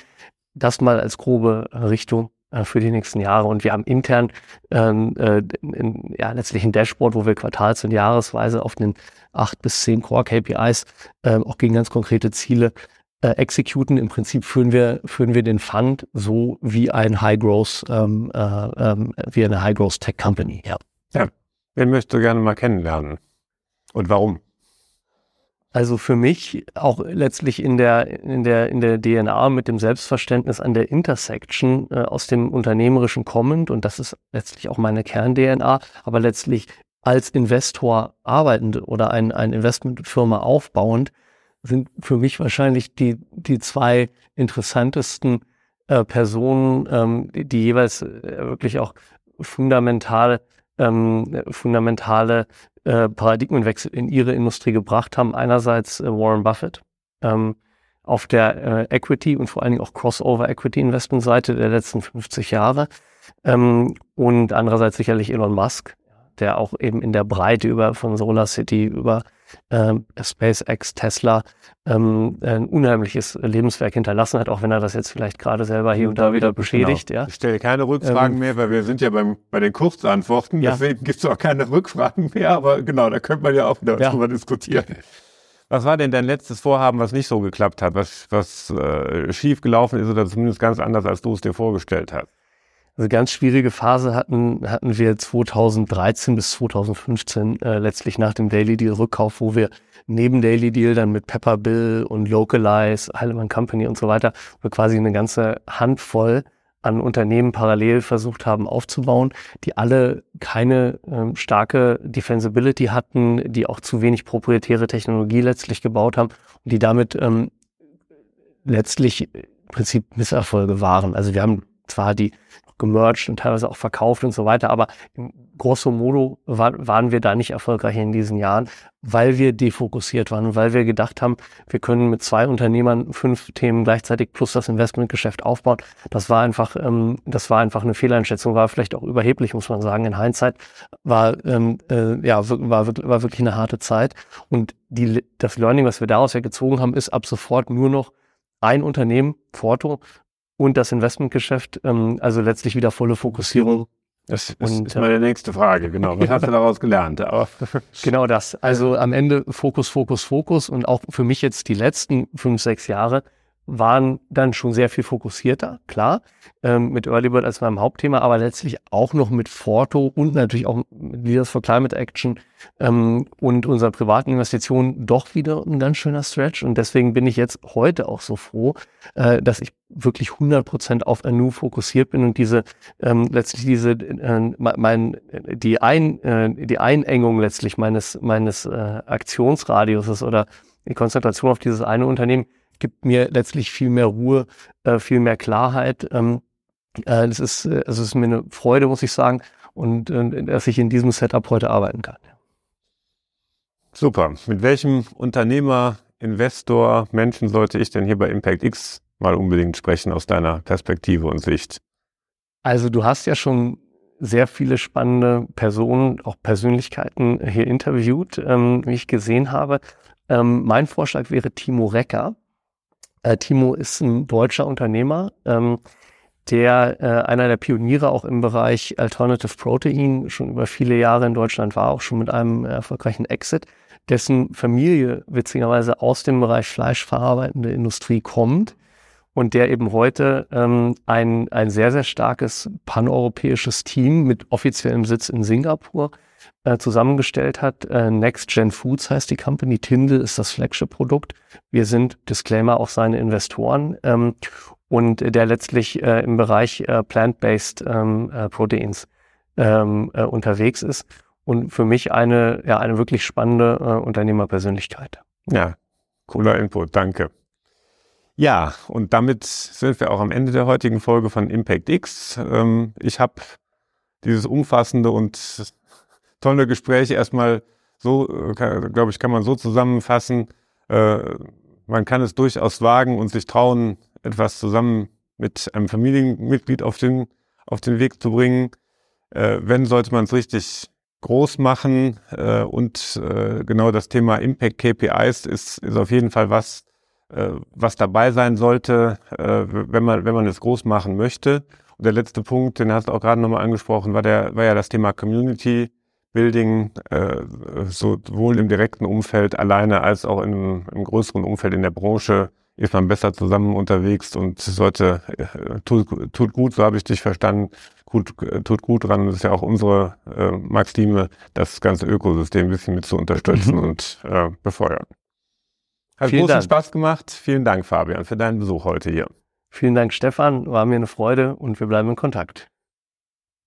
Das mal als grobe Richtung äh, für die nächsten Jahre. Und wir haben intern ähm, äh, ja, letztlich ein Dashboard, wo wir quartals- und jahresweise auf den acht bis zehn Core-KPIs äh, auch gegen ganz konkrete Ziele äh, executen. Im Prinzip führen wir, führen wir den Fund so wie ein High Growth, ähm, äh, ähm, wie eine High Growth Tech Company. Ja. ja. Wen möchtest du gerne mal kennenlernen? Und warum? Also für mich auch letztlich in der, in der, in der DNA mit dem Selbstverständnis an der Intersection äh, aus dem Unternehmerischen kommend und das ist letztlich auch meine Kern-DNA, aber letztlich als Investor arbeitend oder ein, ein Investmentfirma aufbauend, sind für mich wahrscheinlich die, die zwei interessantesten äh, Personen, ähm, die, die, jeweils äh, wirklich auch fundamentale, ähm, fundamentale äh, Paradigmenwechsel in ihre Industrie gebracht haben. Einerseits äh, Warren Buffett ähm, auf der äh, Equity und vor allen Dingen auch Crossover Equity Investment Seite der letzten 50 Jahre ähm, und andererseits sicherlich Elon Musk, der auch eben in der Breite über von Solar City über ähm, SpaceX, Tesla ähm, ein unheimliches Lebenswerk hinterlassen hat, auch wenn er das jetzt vielleicht gerade selber hier und da wieder beschädigt. Genau. Ja. Ich stelle keine Rückfragen ähm, mehr, weil wir sind ja beim, bei den Kurzantworten, ja. deswegen gibt es auch keine Rückfragen mehr, aber genau, da könnte man ja auch wieder ja. drüber diskutieren. Was war denn dein letztes Vorhaben, was nicht so geklappt hat, was, was äh, schief gelaufen ist oder zumindest ganz anders, als du es dir vorgestellt hast? Also ganz schwierige Phase hatten, hatten wir 2013 bis 2015, äh, letztlich nach dem Daily Deal Rückkauf, wo wir neben Daily Deal dann mit Pepper Bill und Localize, Heilemann Company und so weiter, wir quasi eine ganze Handvoll an Unternehmen parallel versucht haben aufzubauen, die alle keine ähm, starke Defensibility hatten, die auch zu wenig proprietäre Technologie letztlich gebaut haben und die damit ähm, letztlich im Prinzip Misserfolge waren. Also wir haben zwar die gemerged und teilweise auch verkauft und so weiter. Aber im grosso modo war, waren wir da nicht erfolgreich in diesen Jahren, weil wir defokussiert waren, weil wir gedacht haben, wir können mit zwei Unternehmern fünf Themen gleichzeitig plus das Investmentgeschäft aufbauen. Das war einfach, ähm, das war einfach eine Fehleinschätzung, war vielleicht auch überheblich, muss man sagen. In Hindsight war, ähm, äh, ja, war, war wirklich eine harte Zeit. Und die, das Learning, was wir daraus ja gezogen haben, ist ab sofort nur noch ein Unternehmen, Forto, und das Investmentgeschäft, ähm, also letztlich wieder volle Fokussierung. Das ist, und, ist meine nächste Frage, genau. Was hast du daraus gelernt? Aber genau das. Also am Ende Fokus, Fokus, Fokus und auch für mich jetzt die letzten fünf, sechs Jahre waren dann schon sehr viel fokussierter, klar, ähm, mit Early Bird als meinem Hauptthema, aber letztlich auch noch mit Forto und natürlich auch mit Leaders for Climate Action ähm, und unserer privaten Investitionen doch wieder ein ganz schöner Stretch. Und deswegen bin ich jetzt heute auch so froh, äh, dass ich wirklich 100 Prozent auf Anu fokussiert bin und diese ähm, letztlich diese äh, mein die ein äh, die Einengung letztlich meines meines äh, Aktionsradiuses oder die Konzentration auf dieses eine Unternehmen gibt mir letztlich viel mehr Ruhe, äh, viel mehr Klarheit. Ähm, äh, das ist, äh, also es ist mir eine Freude, muss ich sagen, und äh, dass ich in diesem Setup heute arbeiten kann. Super. Mit welchem Unternehmer, Investor, Menschen sollte ich denn hier bei Impact X mal unbedingt sprechen aus deiner Perspektive und Sicht? Also du hast ja schon sehr viele spannende Personen, auch Persönlichkeiten hier interviewt, ähm, wie ich gesehen habe. Ähm, mein Vorschlag wäre Timo Recker. Äh, Timo ist ein deutscher Unternehmer, ähm, der äh, einer der Pioniere auch im Bereich Alternative Protein schon über viele Jahre in Deutschland war, auch schon mit einem erfolgreichen Exit, dessen Familie witzigerweise aus dem Bereich fleischverarbeitende Industrie kommt und der eben heute ähm, ein, ein sehr, sehr starkes paneuropäisches Team mit offiziellem Sitz in Singapur äh, zusammengestellt hat. Äh, Next Gen Foods heißt die Company. Tindel ist das Flagship-Produkt. Wir sind, Disclaimer, auch seine Investoren. Ähm, und der letztlich äh, im Bereich äh, Plant-Based ähm, äh, Proteins ähm, äh, unterwegs ist. Und für mich eine, ja, eine wirklich spannende äh, Unternehmerpersönlichkeit. Ja, cooler Input, danke. Ja, und damit sind wir auch am Ende der heutigen Folge von Impact X. Ähm, ich habe dieses umfassende und tolle Gespräch erstmal so, äh, glaube ich, kann man so zusammenfassen. Äh, man kann es durchaus wagen und sich trauen, etwas zusammen mit einem Familienmitglied auf den, auf den Weg zu bringen. Äh, wenn, sollte man es richtig groß machen. Äh, und äh, genau das Thema Impact KPIs ist, ist auf jeden Fall was, äh, was dabei sein sollte, wenn man, wenn man es groß machen möchte. Und der letzte Punkt, den hast du auch gerade nochmal angesprochen, war der, war ja das Thema Community Building, äh, sowohl im direkten Umfeld alleine als auch im, im größeren Umfeld in der Branche ist man besser zusammen unterwegs und sollte, äh, tut, tut gut, so habe ich dich verstanden, gut, tut gut dran. Das ist ja auch unsere äh, Maxime, das ganze Ökosystem ein bisschen mit zu unterstützen mhm. und äh, befeuern. Hat Vielen großen Dank. Spaß gemacht. Vielen Dank, Fabian, für deinen Besuch heute hier. Vielen Dank, Stefan. War mir eine Freude und wir bleiben in Kontakt.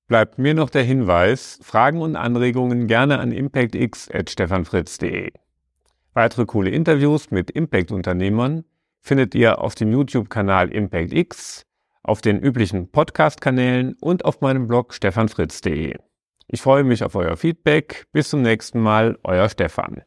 Bleibt mir noch der Hinweis, Fragen und Anregungen gerne an impactx.stefanfritz.de. Weitere coole Interviews mit Impact-Unternehmern findet ihr auf dem YouTube-Kanal ImpactX, auf den üblichen Podcast-Kanälen und auf meinem Blog stefanfritz.de. Ich freue mich auf euer Feedback. Bis zum nächsten Mal, euer Stefan.